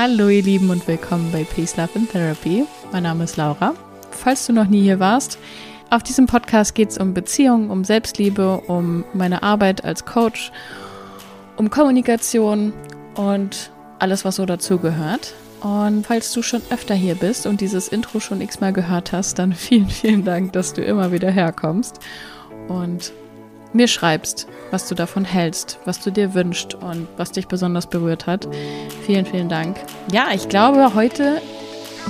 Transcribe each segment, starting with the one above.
Hallo ihr Lieben und willkommen bei Peace, Love and Therapy. Mein Name ist Laura. Falls du noch nie hier warst, auf diesem Podcast geht es um Beziehungen, um Selbstliebe, um meine Arbeit als Coach, um Kommunikation und alles, was so dazugehört. Und falls du schon öfter hier bist und dieses Intro schon x-mal gehört hast, dann vielen, vielen Dank, dass du immer wieder herkommst und mir schreibst, was du davon hältst, was du dir wünschst und was dich besonders berührt hat. Vielen, vielen Dank. Ja, ich glaube, heute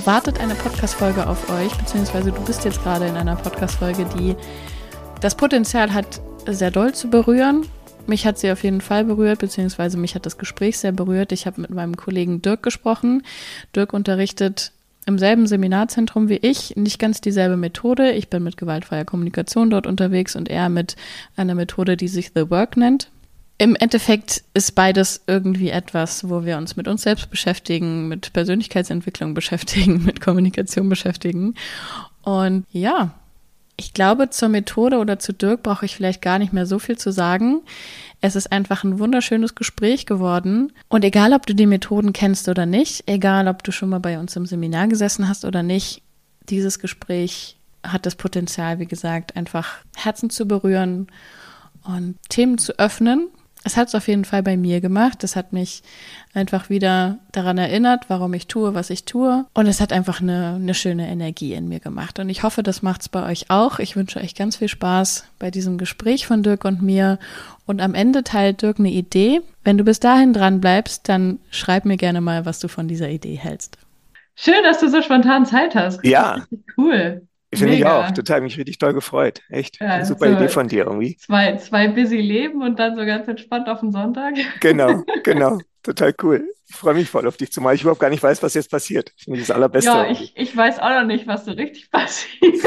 wartet eine Podcast-Folge auf euch, beziehungsweise du bist jetzt gerade in einer Podcast-Folge, die das Potenzial hat, sehr doll zu berühren. Mich hat sie auf jeden Fall berührt, beziehungsweise mich hat das Gespräch sehr berührt. Ich habe mit meinem Kollegen Dirk gesprochen. Dirk unterrichtet im selben Seminarzentrum wie ich, nicht ganz dieselbe Methode. Ich bin mit gewaltfreier Kommunikation dort unterwegs und er mit einer Methode, die sich The Work nennt. Im Endeffekt ist beides irgendwie etwas, wo wir uns mit uns selbst beschäftigen, mit Persönlichkeitsentwicklung beschäftigen, mit Kommunikation beschäftigen. Und ja, ich glaube, zur Methode oder zu Dirk brauche ich vielleicht gar nicht mehr so viel zu sagen. Es ist einfach ein wunderschönes Gespräch geworden. Und egal, ob du die Methoden kennst oder nicht, egal, ob du schon mal bei uns im Seminar gesessen hast oder nicht, dieses Gespräch hat das Potenzial, wie gesagt, einfach Herzen zu berühren und Themen zu öffnen, es hat es auf jeden Fall bei mir gemacht. Es hat mich einfach wieder daran erinnert, warum ich tue, was ich tue. Und es hat einfach eine, eine schöne Energie in mir gemacht. Und ich hoffe, das macht es bei euch auch. Ich wünsche euch ganz viel Spaß bei diesem Gespräch von Dirk und mir. Und am Ende teilt Dirk eine Idee. Wenn du bis dahin dran bleibst, dann schreib mir gerne mal, was du von dieser Idee hältst. Schön, dass du so spontan Zeit hast. Ja. Cool. Finde ich auch. Total, mich richtig toll gefreut. Echt. Ja, super so Idee von dir irgendwie. Zwei, zwei busy Leben und dann so ganz entspannt auf den Sonntag. Genau, genau. Total cool. Ich freue mich voll auf dich, zumal ich überhaupt gar nicht weiß, was jetzt passiert. Finde ich das Allerbeste. Ja, ich, ich weiß auch noch nicht, was so richtig passiert.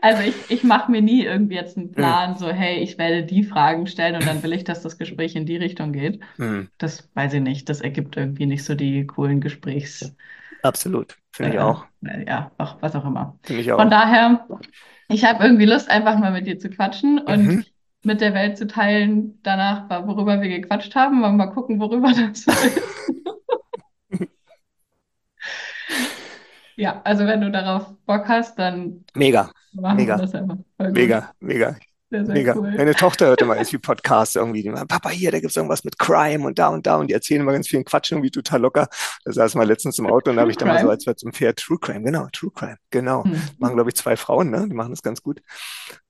also ich, ich mache mir nie irgendwie jetzt einen hm. Plan, hm. so hey, ich werde die Fragen stellen und dann will ich, dass das Gespräch in die Richtung geht. Hm. Das weiß ich nicht. Das ergibt irgendwie nicht so die coolen Gesprächs. Absolut, finde ich auch. Ja, auch, was auch immer. Finde ich auch. Von daher, ich habe irgendwie Lust, einfach mal mit dir zu quatschen und mhm. mit der Welt zu teilen, danach, worüber wir gequatscht haben. Mal gucken, worüber das ist. ja, also wenn du darauf Bock hast, dann mega. Mega. Mega, mega. Sehr, sehr Mega. Cool. Meine Tochter hört immer ganz viel Podcasts irgendwie. Die Papa, hier, da gibt es irgendwas mit Crime und da und da. Und die erzählen immer ganz vielen Quatsch irgendwie total locker. Da saß mal letztens im Auto und da habe ich dann mal so als wir zum Pferd True Crime, genau, True Crime, genau. Hm. Machen, glaube ich, zwei Frauen, ne? Die machen das ganz gut.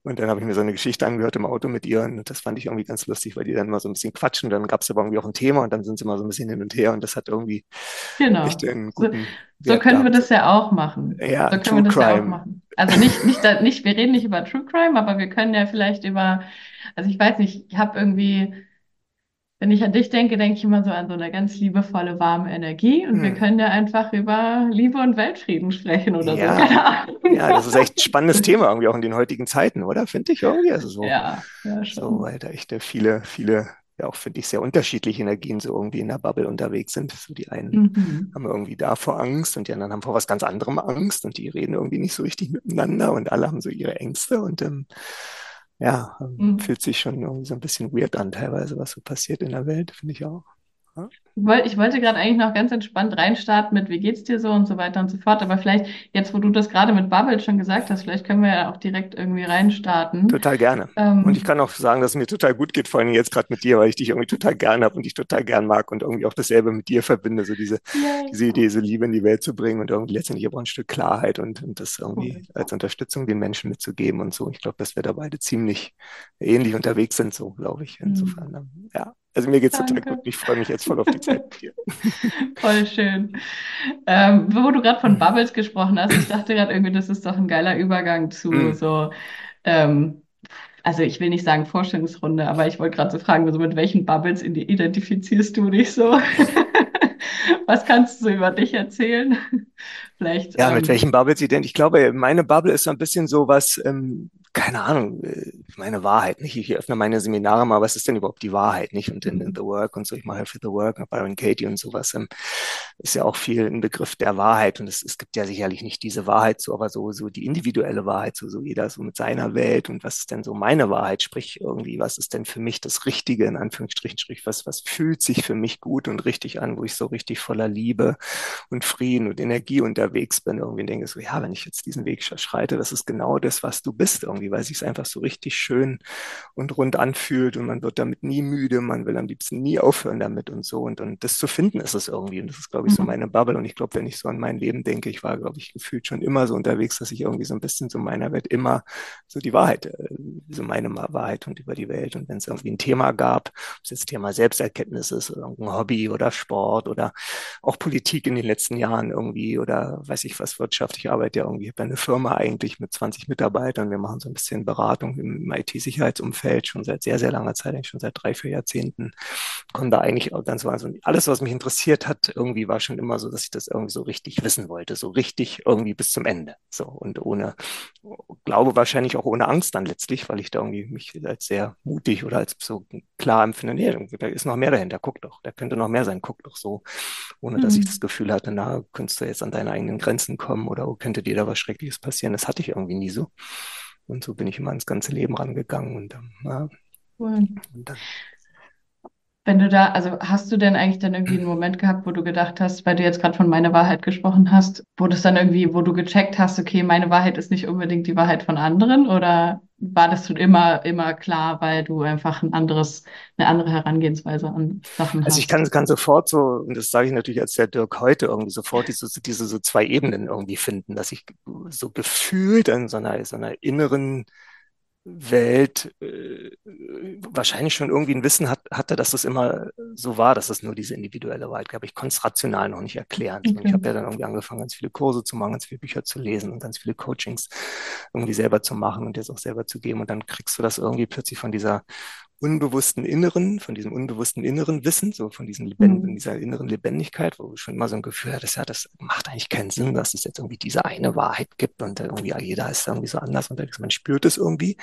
Und dann habe ich mir so eine Geschichte angehört im Auto mit ihr und das fand ich irgendwie ganz lustig, weil die dann immer so ein bisschen quatschen. Und dann gab es aber irgendwie auch ein Thema und dann sind sie immer so ein bisschen hin und her und das hat irgendwie genau. echt einen guten. So, so können wir das ja auch machen. Ja, so können True wir das Crime. ja auch machen. Also nicht, nicht, nicht, wir reden nicht über True Crime, aber wir können ja vielleicht über, also ich weiß nicht, ich habe irgendwie wenn ich an dich denke, denke ich immer so an so eine ganz liebevolle, warme Energie. Und hm. wir können ja einfach über Liebe und Weltfrieden sprechen oder ja. so. Keine Ahnung. Ja, das ist echt ein spannendes Thema irgendwie auch in den heutigen Zeiten, oder? Finde ich irgendwie. Also so, ja, ja, schon. So, weil da echt viele, viele, ja auch finde ich sehr unterschiedliche Energien so irgendwie in der Bubble unterwegs sind. So die einen mhm. haben irgendwie davor Angst und die anderen haben vor was ganz anderem Angst und die reden irgendwie nicht so richtig miteinander und alle haben so ihre Ängste und ähm, ja, ähm, mhm. fühlt sich schon irgendwie so ein bisschen weird an, teilweise, was so passiert in der Welt, finde ich auch. Ich wollte gerade eigentlich noch ganz entspannt reinstarten mit, wie geht's dir so und so weiter und so fort. Aber vielleicht, jetzt wo du das gerade mit Bubble schon gesagt hast, vielleicht können wir ja auch direkt irgendwie reinstarten. Total gerne. Ähm, und ich kann auch sagen, dass es mir total gut geht, vor allem jetzt gerade mit dir, weil ich dich irgendwie total gern habe und dich total gern mag und irgendwie auch dasselbe mit dir verbinde, so diese, diese Idee, so Liebe in die Welt zu bringen und irgendwie letztendlich aber ein Stück Klarheit und, und das irgendwie oh, als Unterstützung den Menschen mitzugeben und so. Ich glaube, dass wir da beide ziemlich ähnlich unterwegs sind, so glaube ich. Insofern, mhm. ja. Also mir geht es total gut. Ich freue mich jetzt voll auf die Zeit dir. Voll schön. Ähm, wo du gerade von Bubbles gesprochen hast, ich dachte gerade irgendwie, das ist doch ein geiler Übergang zu mm. so, ähm, also ich will nicht sagen Vorstellungsrunde, aber ich wollte gerade so fragen, also mit welchen Bubbles identifizierst du dich so? Was kannst du so über dich erzählen? Vielleicht. Ja, ähm, mit welchen Bubbles identifiziert? Ich glaube, meine Bubble ist so ein bisschen so was, ähm, keine Ahnung, äh, meine Wahrheit, nicht? Ich öffne meine Seminare mal, was ist denn überhaupt die Wahrheit, nicht? Und in, in mhm. The Work und so, ich mache für The Work, Byron Katie und sowas, ähm, ist ja auch viel ein Begriff der Wahrheit und es, es gibt ja sicherlich nicht diese Wahrheit so, aber so, so die individuelle Wahrheit, so, so jeder so mit seiner Welt und was ist denn so meine Wahrheit, sprich irgendwie, was ist denn für mich das Richtige, in Anführungsstrichen, sprich, was, was fühlt sich für mich gut und richtig an, wo ich so richtig voller Liebe und Frieden und Energie unterwegs bin, irgendwie denke so, ja, wenn ich jetzt diesen Weg schreite, das ist genau das, was du bist irgendwie, weil es sich einfach so richtig schön und rund anfühlt und man wird damit nie müde, man will am liebsten nie aufhören damit und so. Und, und das zu finden ist es irgendwie. Und das ist, glaube ich, so mhm. meine Bubble. Und ich glaube, wenn ich so an mein Leben denke, ich war, glaube ich, gefühlt schon immer so unterwegs, dass ich irgendwie so ein bisschen so meiner Welt immer so die Wahrheit, äh, so meine Wahrheit und über die Welt. Und wenn es irgendwie ein Thema gab, ob es jetzt Thema Selbsterkenntnis ist oder ein Hobby oder Sport oder auch Politik in den letzten Jahren irgendwie oder weiß ich was, Wirtschaft, ich arbeite ja irgendwie bei einer Firma eigentlich mit 20 Mitarbeitern, wir machen so ein bisschen Beratung im IT-Sicherheitsumfeld schon seit sehr, sehr langer Zeit, eigentlich schon seit drei, vier Jahrzehnten, da eigentlich auch ganz also alles, was mich interessiert hat, irgendwie war schon immer so, dass ich das irgendwie so richtig wissen wollte, so richtig irgendwie bis zum Ende. So und ohne, glaube wahrscheinlich auch ohne Angst dann letztlich, weil ich da irgendwie mich als sehr mutig oder als so klar empfinde, nee, da ist noch mehr dahinter, guck doch, da könnte noch mehr sein, guck doch so, ohne mhm. dass ich mhm. das Gefühl hatte, na, könntest du jetzt an deine eigenen Grenzen kommen oder oh, könnte dir da was Schreckliches passieren. Das hatte ich irgendwie nie so. Und so bin ich immer ins ganze Leben rangegangen. Und, ähm, ja. cool. und dann, wenn du da, also hast du denn eigentlich dann irgendwie einen Moment gehabt, wo du gedacht hast, weil du jetzt gerade von meiner Wahrheit gesprochen hast, wo das dann irgendwie, wo du gecheckt hast, okay, meine Wahrheit ist nicht unbedingt die Wahrheit von anderen oder war das schon immer, immer klar, weil du einfach ein anderes, eine andere Herangehensweise an Sachen hast? Also ich kann, kann sofort so, und das sage ich natürlich als der Dirk heute, irgendwie sofort diese, diese so zwei Ebenen irgendwie finden, dass ich so gefühlt an so einer, so einer inneren Welt äh, wahrscheinlich schon irgendwie ein Wissen hat, hatte, dass es immer so war, dass es nur diese individuelle Wahrheit gab. Ich konnte es rational noch nicht erklären. Okay. Ich habe ja dann irgendwie angefangen, ganz viele Kurse zu machen, ganz viele Bücher zu lesen und ganz viele Coachings irgendwie selber zu machen und jetzt auch selber zu geben. Und dann kriegst du das irgendwie plötzlich von dieser unbewussten Inneren, von diesem unbewussten inneren Wissen, so von diesem Lebend, mhm. dieser inneren Lebendigkeit, wo du schon immer so ein Gefühl hattest, ja, das macht eigentlich keinen Sinn, dass es jetzt irgendwie diese eine Wahrheit gibt und irgendwie jeder ist irgendwie so anders und man spürt es irgendwie.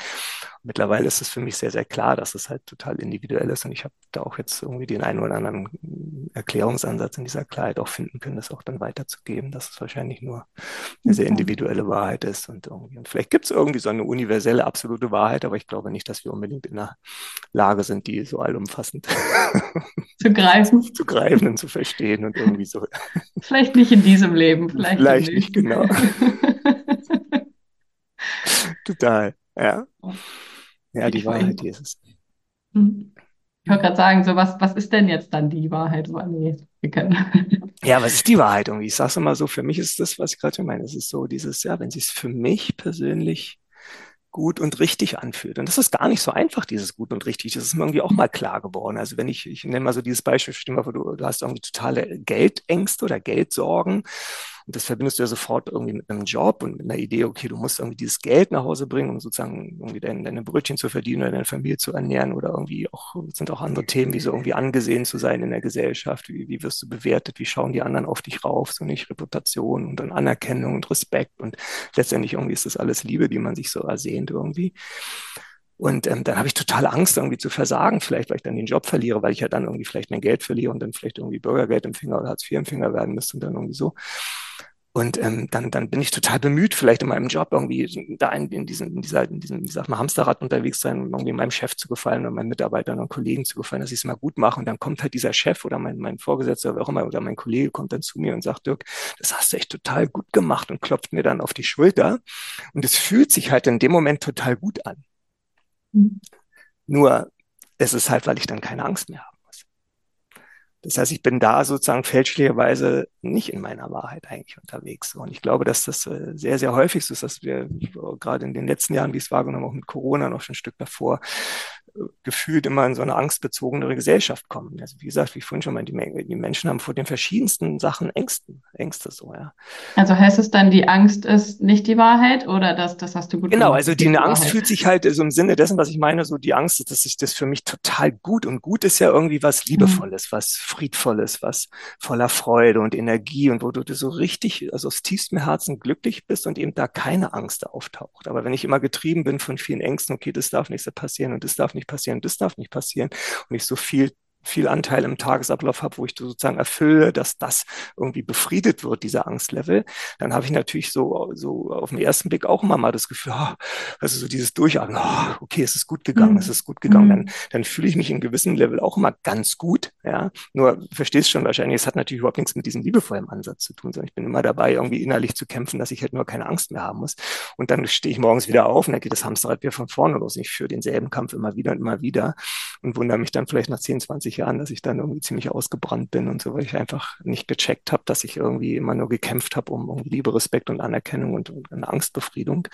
mittlerweile ist es für mich sehr, sehr klar, dass es halt total individuell ist und ich habe da auch jetzt irgendwie den einen oder anderen Erklärungsansatz in dieser Klarheit auch finden können, das auch dann weiterzugeben, dass es wahrscheinlich nur eine sehr individuelle Wahrheit ist und irgendwie, und vielleicht gibt es irgendwie so eine universelle, absolute Wahrheit, aber ich glaube nicht, dass wir unbedingt in einer Lage sind, die so allumfassend zu greifen. zu greifen und zu verstehen und irgendwie so. Vielleicht nicht in diesem Leben, vielleicht, vielleicht nicht, genau. Total, ja. Ja, die Wahrheit, die ist es. Hm. Ich wollte gerade sagen, so was, was ist denn jetzt dann die Wahrheit? So, nee, wir können. Ja, was ist die Wahrheit irgendwie? Ich sage es immer so, für mich ist das, was ich gerade meine, es ist so dieses, ja, wenn es sich für mich persönlich gut und richtig anfühlt. Und das ist gar nicht so einfach, dieses gut und richtig. Das ist mir irgendwie auch mal klar geworden. Also wenn ich, ich nenne mal so dieses Beispiel, stell mal vor, du, du hast irgendwie totale Geldängste oder Geldsorgen und das verbindest du ja sofort irgendwie mit einem Job und mit einer Idee, okay, du musst irgendwie dieses Geld nach Hause bringen, um sozusagen irgendwie deine, deine Brötchen zu verdienen oder deine Familie zu ernähren oder irgendwie auch, sind auch andere Themen, wie so irgendwie angesehen zu sein in der Gesellschaft, wie, wie wirst du bewertet, wie schauen die anderen auf dich rauf, so nicht Reputation und dann Anerkennung und Respekt und letztendlich irgendwie ist das alles Liebe, die man sich so ersehnt irgendwie. Und ähm, dann habe ich total Angst, irgendwie zu versagen, vielleicht, weil ich dann den Job verliere, weil ich ja dann irgendwie vielleicht mein Geld verliere und dann vielleicht irgendwie Bürgergeldempfänger oder Hartz-IV-Empfänger werden müsste und dann irgendwie so. Und ähm, dann, dann bin ich total bemüht, vielleicht in meinem Job irgendwie da in, in, diesem, in dieser, in diesem, wie sagt man, Hamsterrad unterwegs sein, um irgendwie meinem Chef zu gefallen oder meinen Mitarbeitern und Kollegen zu gefallen, dass ich es mal gut mache. Und dann kommt halt dieser Chef oder mein, mein Vorgesetzter oder auch immer oder mein Kollege kommt dann zu mir und sagt, Dirk, das hast du echt total gut gemacht und klopft mir dann auf die Schulter. Und es fühlt sich halt in dem Moment total gut an. Mhm. Nur, es ist halt, weil ich dann keine Angst mehr habe. Das heißt, ich bin da sozusagen fälschlicherweise nicht in meiner Wahrheit eigentlich unterwegs. Und ich glaube, dass das äh, sehr, sehr häufig so ist, dass wir gerade in den letzten Jahren, wie es wahrgenommen, auch mit Corona noch schon ein Stück davor, gefühlt immer in so eine angstbezogenere Gesellschaft kommen. Also wie gesagt, wie vorhin schon mal, die, die Menschen haben vor den verschiedensten Sachen Ängsten, Ängste so, ja. Also heißt es dann, die Angst ist nicht die Wahrheit oder das, das hast du gut Genau, also die, die Angst Wahrheit. fühlt sich halt so im Sinne dessen, was ich meine, so die Angst, dass sich das für mich total gut und gut ist ja irgendwie was mhm. Liebevolles, mhm. was Friedvolles, was voller Freude und Energie und wo du so richtig, also aus tiefstem Herzen glücklich bist und eben da keine Angst auftaucht. Aber wenn ich immer getrieben bin von vielen Ängsten, okay, das darf nicht so passieren und das darf nicht passieren, das darf nicht passieren. Und ich so viel viel Anteil im Tagesablauf habe, wo ich sozusagen erfülle, dass das irgendwie befriedet wird, dieser Angstlevel, dann habe ich natürlich so, so auf den ersten Blick auch immer mal das Gefühl, oh, also so dieses Durchatmen, oh, okay, es ist gut gegangen, mhm. es ist gut gegangen, mhm. dann, dann fühle ich mich in gewissem Level auch immer ganz gut, ja, nur verstehst schon wahrscheinlich, es hat natürlich überhaupt nichts mit diesem liebevollen Ansatz zu tun, sondern ich bin immer dabei, irgendwie innerlich zu kämpfen, dass ich halt nur keine Angst mehr haben muss und dann stehe ich morgens wieder auf und dann geht das Hamsterrad wieder von vorne los ich führe denselben Kampf immer wieder und immer wieder und wundere mich dann vielleicht nach 10, 20 Jahren, dass ich dann irgendwie ziemlich ausgebrannt bin und so, weil ich einfach nicht gecheckt habe, dass ich irgendwie immer nur gekämpft habe um, um Liebe, Respekt und Anerkennung und, und eine Angstbefriedung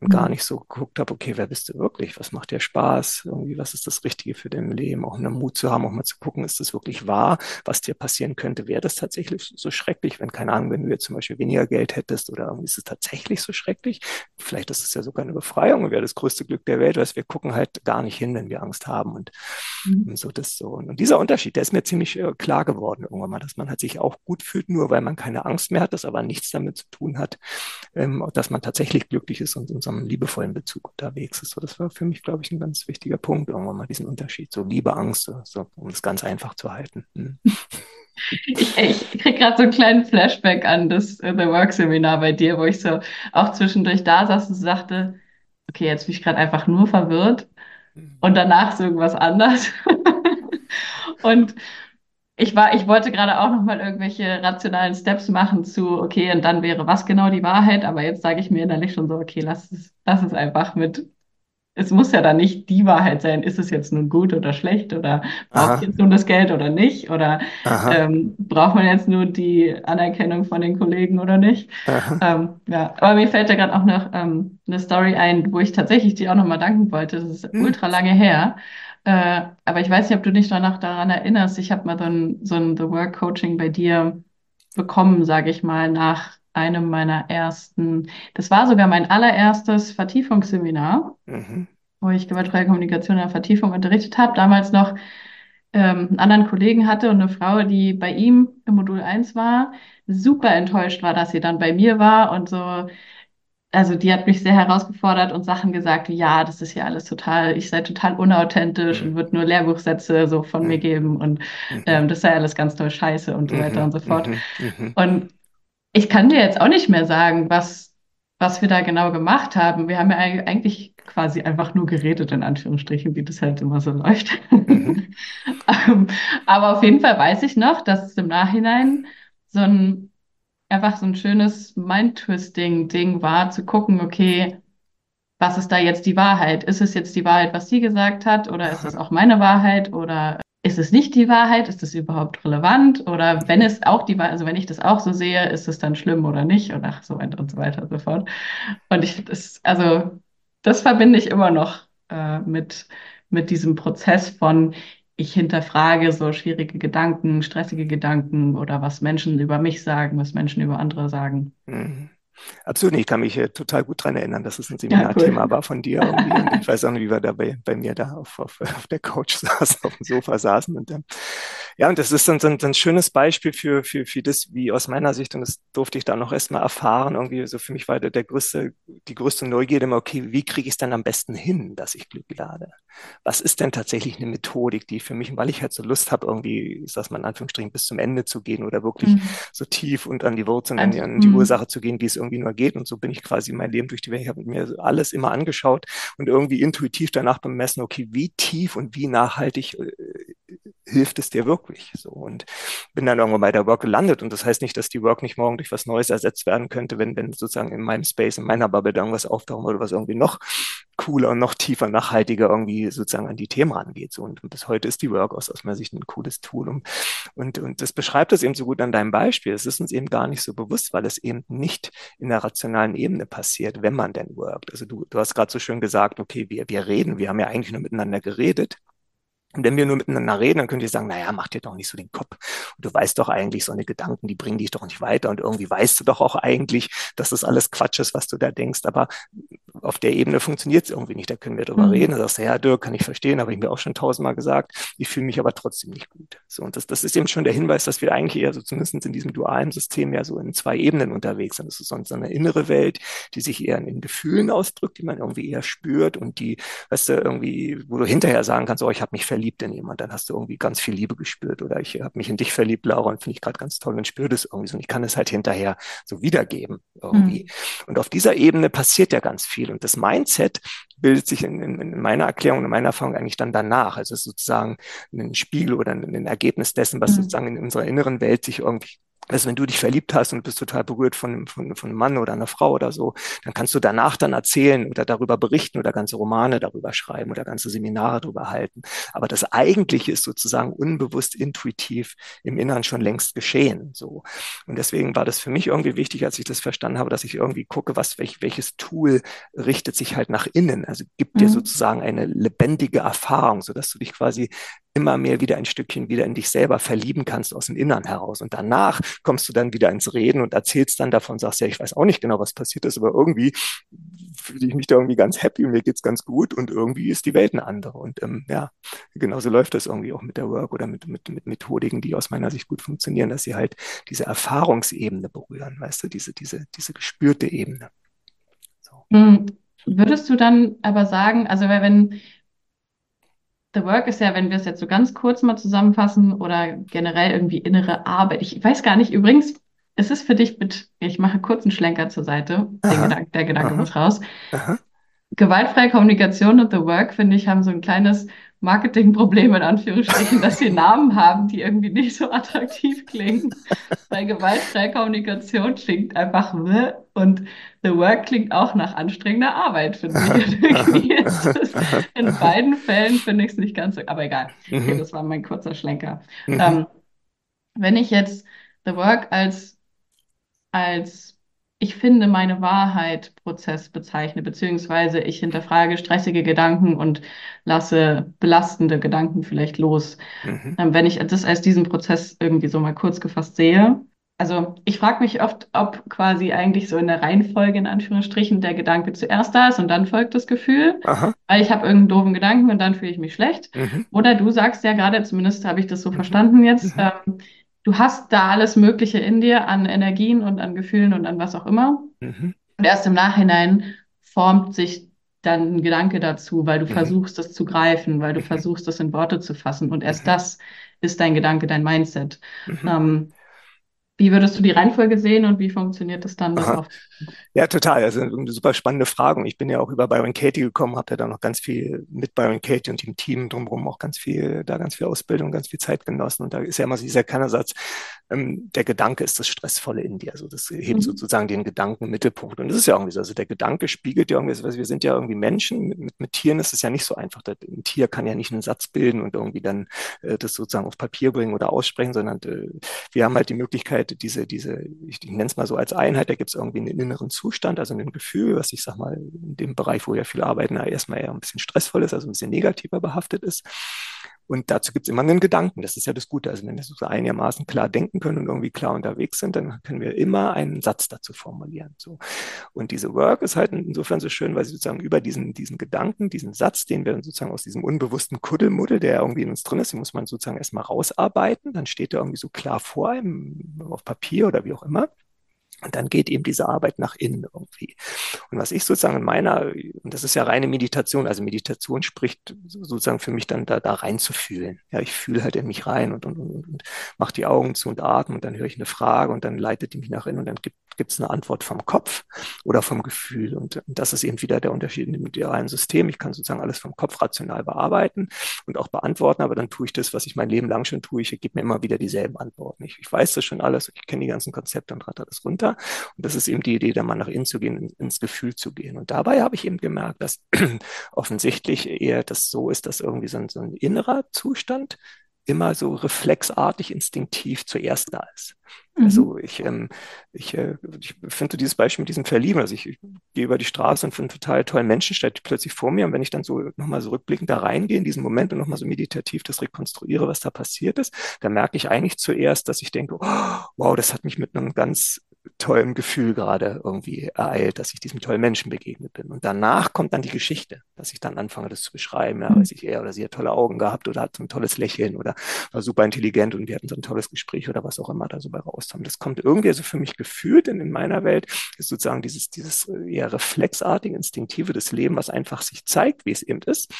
und mhm. gar nicht so geguckt habe, okay, wer bist du wirklich? Was macht dir Spaß? Irgendwie, was ist das Richtige für dein Leben? Auch einen Mut zu haben, auch mal zu gucken, ist das wirklich wahr, was dir passieren könnte? Wäre das tatsächlich so schrecklich, wenn, keine Ahnung, wenn du jetzt zum Beispiel weniger Geld hättest oder irgendwie ist es tatsächlich so schrecklich? Vielleicht ist es ja sogar eine Befreiung und wäre das größte Glück der Welt, weil wir gucken halt gar nicht hin, wenn wir Angst haben und, mhm. und so das so. Und dieser Unterschied der ist mir ziemlich äh, klar geworden irgendwann mal, dass man halt sich auch gut fühlt, nur weil man keine Angst mehr hat, das aber nichts damit zu tun hat, ähm, dass man tatsächlich glücklich ist und in so einem liebevollen Bezug unterwegs ist. So, das war für mich, glaube ich, ein ganz wichtiger Punkt, irgendwann mal diesen Unterschied, so Liebe, Angst, so, um es ganz einfach zu halten. Hm. Ich, ich kriege gerade so einen kleinen Flashback an das uh, The Work Seminar bei dir, wo ich so auch zwischendurch da saß und sagte, okay, jetzt bin ich gerade einfach nur verwirrt hm. und danach so irgendwas anders. Und ich war, ich wollte gerade auch noch mal irgendwelche rationalen Steps machen zu, okay, und dann wäre was genau die Wahrheit, aber jetzt sage ich mir innerlich schon so, okay, lass es, lass es einfach mit. Es muss ja dann nicht die Wahrheit sein, ist es jetzt nun gut oder schlecht oder braucht jetzt nun das Geld oder nicht oder ähm, braucht man jetzt nur die Anerkennung von den Kollegen oder nicht. Ähm, ja, aber mir fällt da gerade auch noch ähm, eine Story ein, wo ich tatsächlich dir auch noch mal danken wollte. Das ist hm. ultra lange her. Äh, aber ich weiß nicht, ob du dich danach daran erinnerst. Ich habe mal so ein, so ein The Work Coaching bei dir bekommen, sage ich mal, nach einem meiner ersten, das war sogar mein allererstes Vertiefungsseminar, mhm. wo ich gewaltfreie Kommunikation in der Vertiefung unterrichtet habe. Damals noch ähm, einen anderen Kollegen hatte und eine Frau, die bei ihm im Modul 1 war, super enttäuscht war, dass sie dann bei mir war und so also die hat mich sehr herausgefordert und Sachen gesagt, wie, ja, das ist ja alles total, ich sei total unauthentisch und würde nur Lehrbuchsätze so von mir geben und mhm. ähm, das sei alles ganz toll scheiße und so weiter und so fort. Mhm. Mhm. Und ich kann dir jetzt auch nicht mehr sagen, was, was wir da genau gemacht haben. Wir haben ja eigentlich quasi einfach nur geredet, in Anführungsstrichen, wie das halt immer so läuft. Ähm, aber auf jeden Fall weiß ich noch, dass es im Nachhinein so ein einfach so ein schönes Mind-Twisting-Ding war, zu gucken, okay, was ist da jetzt die Wahrheit? Ist es jetzt die Wahrheit, was sie gesagt hat, oder ist es auch meine Wahrheit, oder ist es nicht die Wahrheit? Ist es überhaupt relevant? Oder wenn es auch die Wahrheit, also wenn ich das auch so sehe, ist es dann schlimm oder nicht? Und ach, so weiter und so weiter und so fort. Und ich, das, also, das verbinde ich immer noch äh, mit, mit diesem Prozess von, ich hinterfrage so schwierige Gedanken, stressige Gedanken oder was Menschen über mich sagen, was Menschen über andere sagen. Mhm. Absolut, ich kann mich äh, total gut daran erinnern, dass es ein Seminarthema ja, cool. war von dir. ich weiß auch nicht, wie wir da bei, bei mir da auf, auf, auf der Couch saßen, auf dem Sofa saßen. Und, ähm, ja, und das ist dann so ein, ein schönes Beispiel für, für, für das, wie aus meiner Sicht, und das durfte ich da noch erstmal erfahren, irgendwie so für mich war der, der größte, die größte Neugierde immer, okay, wie kriege ich es dann am besten hin, dass ich Glück lade? Was ist denn tatsächlich eine Methodik, die für mich, weil ich halt so Lust habe, irgendwie, ich sag's mal in Anführungsstrichen, bis zum Ende zu gehen oder wirklich mhm. so tief und an die Wurzeln, an die, an die mhm. Ursache zu gehen, wie es irgendwie irgendwie nur geht. Und so bin ich quasi mein Leben durch die Welt. Ich habe mir alles immer angeschaut und irgendwie intuitiv danach bemessen, okay, wie tief und wie nachhaltig äh, hilft es dir wirklich? So und bin dann irgendwann bei der Work gelandet. Und das heißt nicht, dass die Work nicht morgen durch was Neues ersetzt werden könnte, wenn, wenn sozusagen in meinem Space, in meiner Bubble da irgendwas auftauchen würde, was irgendwie noch cooler und noch tiefer, nachhaltiger irgendwie sozusagen an die Themen rangeht. Und, und bis heute ist die Work aus, aus meiner Sicht ein cooles Tool. Und, und, und das beschreibt das eben so gut an deinem Beispiel. Es ist uns eben gar nicht so bewusst, weil es eben nicht in der rationalen Ebene passiert, wenn man denn workt. Also du, du hast gerade so schön gesagt, okay, wir, wir reden, wir haben ja eigentlich nur miteinander geredet. Und wenn wir nur miteinander reden, dann könnt ihr sagen, naja, mach dir doch nicht so den Kopf. Und du weißt doch eigentlich, so eine Gedanken, die bringen dich doch nicht weiter. Und irgendwie weißt du doch auch eigentlich, dass das alles Quatsch ist, was du da denkst. Aber auf der Ebene funktioniert es irgendwie nicht. Da können wir drüber mhm. reden. Da sagst du, ja, Dirk, kann ich verstehen, habe ich mir auch schon tausendmal gesagt. Ich fühle mich aber trotzdem nicht gut. So, und das, das ist eben schon der Hinweis, dass wir eigentlich eher so zumindest in diesem dualen System ja so in zwei Ebenen unterwegs sind. Das ist so eine innere Welt, die sich eher in Gefühlen ausdrückt, die man irgendwie eher spürt und die, weißt du, irgendwie, wo du hinterher sagen kannst, oh, ich habe mich verliebt verliebt in jemand, dann hast du irgendwie ganz viel Liebe gespürt. Oder ich habe mich in dich verliebt, Laura, und finde ich gerade ganz toll und spüre das irgendwie so. Und ich kann es halt hinterher so wiedergeben irgendwie. Mhm. Und auf dieser Ebene passiert ja ganz viel. Und das Mindset bildet sich in, in, in meiner Erklärung, in meiner Erfahrung eigentlich dann danach. Also es ist sozusagen ein Spiegel oder ein, ein Ergebnis dessen, was mhm. sozusagen in unserer inneren Welt sich irgendwie also wenn du dich verliebt hast und bist total berührt von, von, von einem Mann oder einer Frau oder so, dann kannst du danach dann erzählen oder darüber berichten oder ganze Romane darüber schreiben oder ganze Seminare darüber halten. Aber das Eigentliche ist sozusagen unbewusst, intuitiv im Inneren schon längst geschehen. So. Und deswegen war das für mich irgendwie wichtig, als ich das verstanden habe, dass ich irgendwie gucke, was, welch, welches Tool richtet sich halt nach innen. Also gibt mhm. dir sozusagen eine lebendige Erfahrung, sodass du dich quasi immer mehr wieder ein Stückchen wieder in dich selber verlieben kannst aus dem Innern heraus. Und danach kommst du dann wieder ins Reden und erzählst dann davon, sagst ja, ich weiß auch nicht genau, was passiert ist, aber irgendwie fühle ich mich da irgendwie ganz happy und mir geht's ganz gut und irgendwie ist die Welt eine andere. Und ähm, ja, genauso läuft das irgendwie auch mit der Work oder mit, mit, mit Methodiken, die aus meiner Sicht gut funktionieren, dass sie halt diese Erfahrungsebene berühren, weißt du, diese, diese, diese gespürte Ebene. So. Hm. Würdest du dann aber sagen, also wenn, The Work ist ja, wenn wir es jetzt so ganz kurz mal zusammenfassen oder generell irgendwie innere Arbeit. Ich weiß gar nicht, übrigens, ist es für dich mit, ich mache kurz einen Schlenker zur Seite, Gedanke, der Gedanke Aha. muss raus. Aha. Gewaltfreie Kommunikation und The Work, finde ich, haben so ein kleines Marketingproblem in Anführungsstrichen, dass sie Namen haben, die irgendwie nicht so attraktiv klingen. Weil gewaltfreie Kommunikation klingt einfach und The Work klingt auch nach anstrengender Arbeit, finde ich. in beiden Fällen finde ich es nicht ganz so, aber egal. Okay, mhm. das war mein kurzer Schlenker. Mhm. Ähm, wenn ich jetzt The Work als, als ich finde meine Wahrheit Prozess bezeichne, beziehungsweise ich hinterfrage stressige Gedanken und lasse belastende Gedanken vielleicht los. Mhm. Ähm, wenn ich das als diesen Prozess irgendwie so mal kurz gefasst sehe. Also ich frage mich oft, ob quasi eigentlich so in der Reihenfolge in Anführungsstrichen der Gedanke zuerst da ist und dann folgt das Gefühl, Aha. weil ich habe irgendeinen doofen Gedanken und dann fühle ich mich schlecht. Mhm. Oder du sagst ja gerade, zumindest habe ich das so mhm. verstanden jetzt, mhm. ähm, du hast da alles Mögliche in dir an Energien und an Gefühlen und an was auch immer. Mhm. Und erst im Nachhinein formt sich dann ein Gedanke dazu, weil du mhm. versuchst, das zu greifen, weil du mhm. versuchst, das in Worte zu fassen. Und erst mhm. das ist dein Gedanke, dein Mindset. Mhm. Ähm, wie würdest du die Reihenfolge sehen und wie funktioniert das dann darauf? Ja, total. Also eine super spannende Frage. Ich bin ja auch über Byron Katie gekommen, habe ja da noch ganz viel mit Byron Katie und dem Team drumherum auch ganz viel, da ganz viel Ausbildung, ganz viel Zeit genossen. Und da ist ja immer so dieser Kernersatz, ähm, der Gedanke ist das Stressvolle in dir. Also das hebt mhm. sozusagen den Gedanken im Mittelpunkt. Und das ist ja irgendwie so. Also der Gedanke spiegelt ja irgendwie, also wir sind ja irgendwie Menschen. Mit, mit, mit Tieren ist es ja nicht so einfach. Ein Tier kann ja nicht einen Satz bilden und irgendwie dann äh, das sozusagen auf Papier bringen oder aussprechen, sondern äh, wir haben halt die Möglichkeit, diese, diese, ich, ich nenne es mal so als Einheit, da gibt es irgendwie einen inneren Zustand, also ein Gefühl, was ich sag mal, in dem Bereich, wo ja viele arbeiten, erstmal eher ein bisschen stressvoll ist, also ein bisschen negativer behaftet ist. Und dazu gibt es immer einen Gedanken. Das ist ja das Gute. Also wenn wir so einigermaßen klar denken können und irgendwie klar unterwegs sind, dann können wir immer einen Satz dazu formulieren. So. Und diese Work ist halt insofern so schön, weil sie sozusagen über diesen, diesen Gedanken, diesen Satz, den wir sozusagen aus diesem unbewussten Kuddelmuddel, der irgendwie in uns drin ist, den muss man sozusagen erstmal rausarbeiten. Dann steht er irgendwie so klar vor einem auf Papier oder wie auch immer. Und dann geht eben diese Arbeit nach innen irgendwie. Und was ich sozusagen in meiner, und das ist ja reine Meditation, also Meditation spricht sozusagen für mich dann da, da reinzufühlen. Ja, ich fühle halt in mich rein und, und, und, und mache die Augen zu und atme und dann höre ich eine Frage und dann leitet die mich nach innen und dann gibt es eine Antwort vom Kopf oder vom Gefühl. Und das ist eben wieder der Unterschied in dem idealen System. Ich kann sozusagen alles vom Kopf rational bearbeiten und auch beantworten, aber dann tue ich das, was ich mein Leben lang schon tue. Ich gebe mir immer wieder dieselben Antworten. Ich, ich weiß das schon alles, ich kenne die ganzen Konzepte und ratter das runter weiter. Und das ist eben die Idee, da mal nach innen zu gehen, ins Gefühl zu gehen. Und dabei habe ich eben gemerkt, dass offensichtlich eher das so ist, dass irgendwie so ein, so ein innerer Zustand immer so reflexartig, instinktiv zuerst da ist. Mhm. Also ich, ähm, ich, äh, ich finde dieses Beispiel mit diesem Verlieben, also ich, ich gehe über die Straße und finde einen total tollen Menschen, steht plötzlich vor mir und wenn ich dann so nochmal so rückblickend da reingehe in diesen Moment und nochmal so meditativ das rekonstruiere, was da passiert ist, dann merke ich eigentlich zuerst, dass ich denke, oh, wow, das hat mich mit einem ganz tollen Gefühl gerade irgendwie ereilt, dass ich diesem tollen Menschen begegnet bin. Und danach kommt dann die Geschichte, dass ich dann anfange, das zu beschreiben. Ja, weiß ich, er oder sie hat tolle Augen gehabt oder hat so ein tolles Lächeln oder war super intelligent und wir hatten so ein tolles Gespräch oder was auch immer da so bei rauskam. Das kommt irgendwie so für mich gefühlt in, in meiner Welt, ist sozusagen dieses, dieses eher reflexartige, instinktive des Lebens, was einfach sich zeigt, wie es eben ist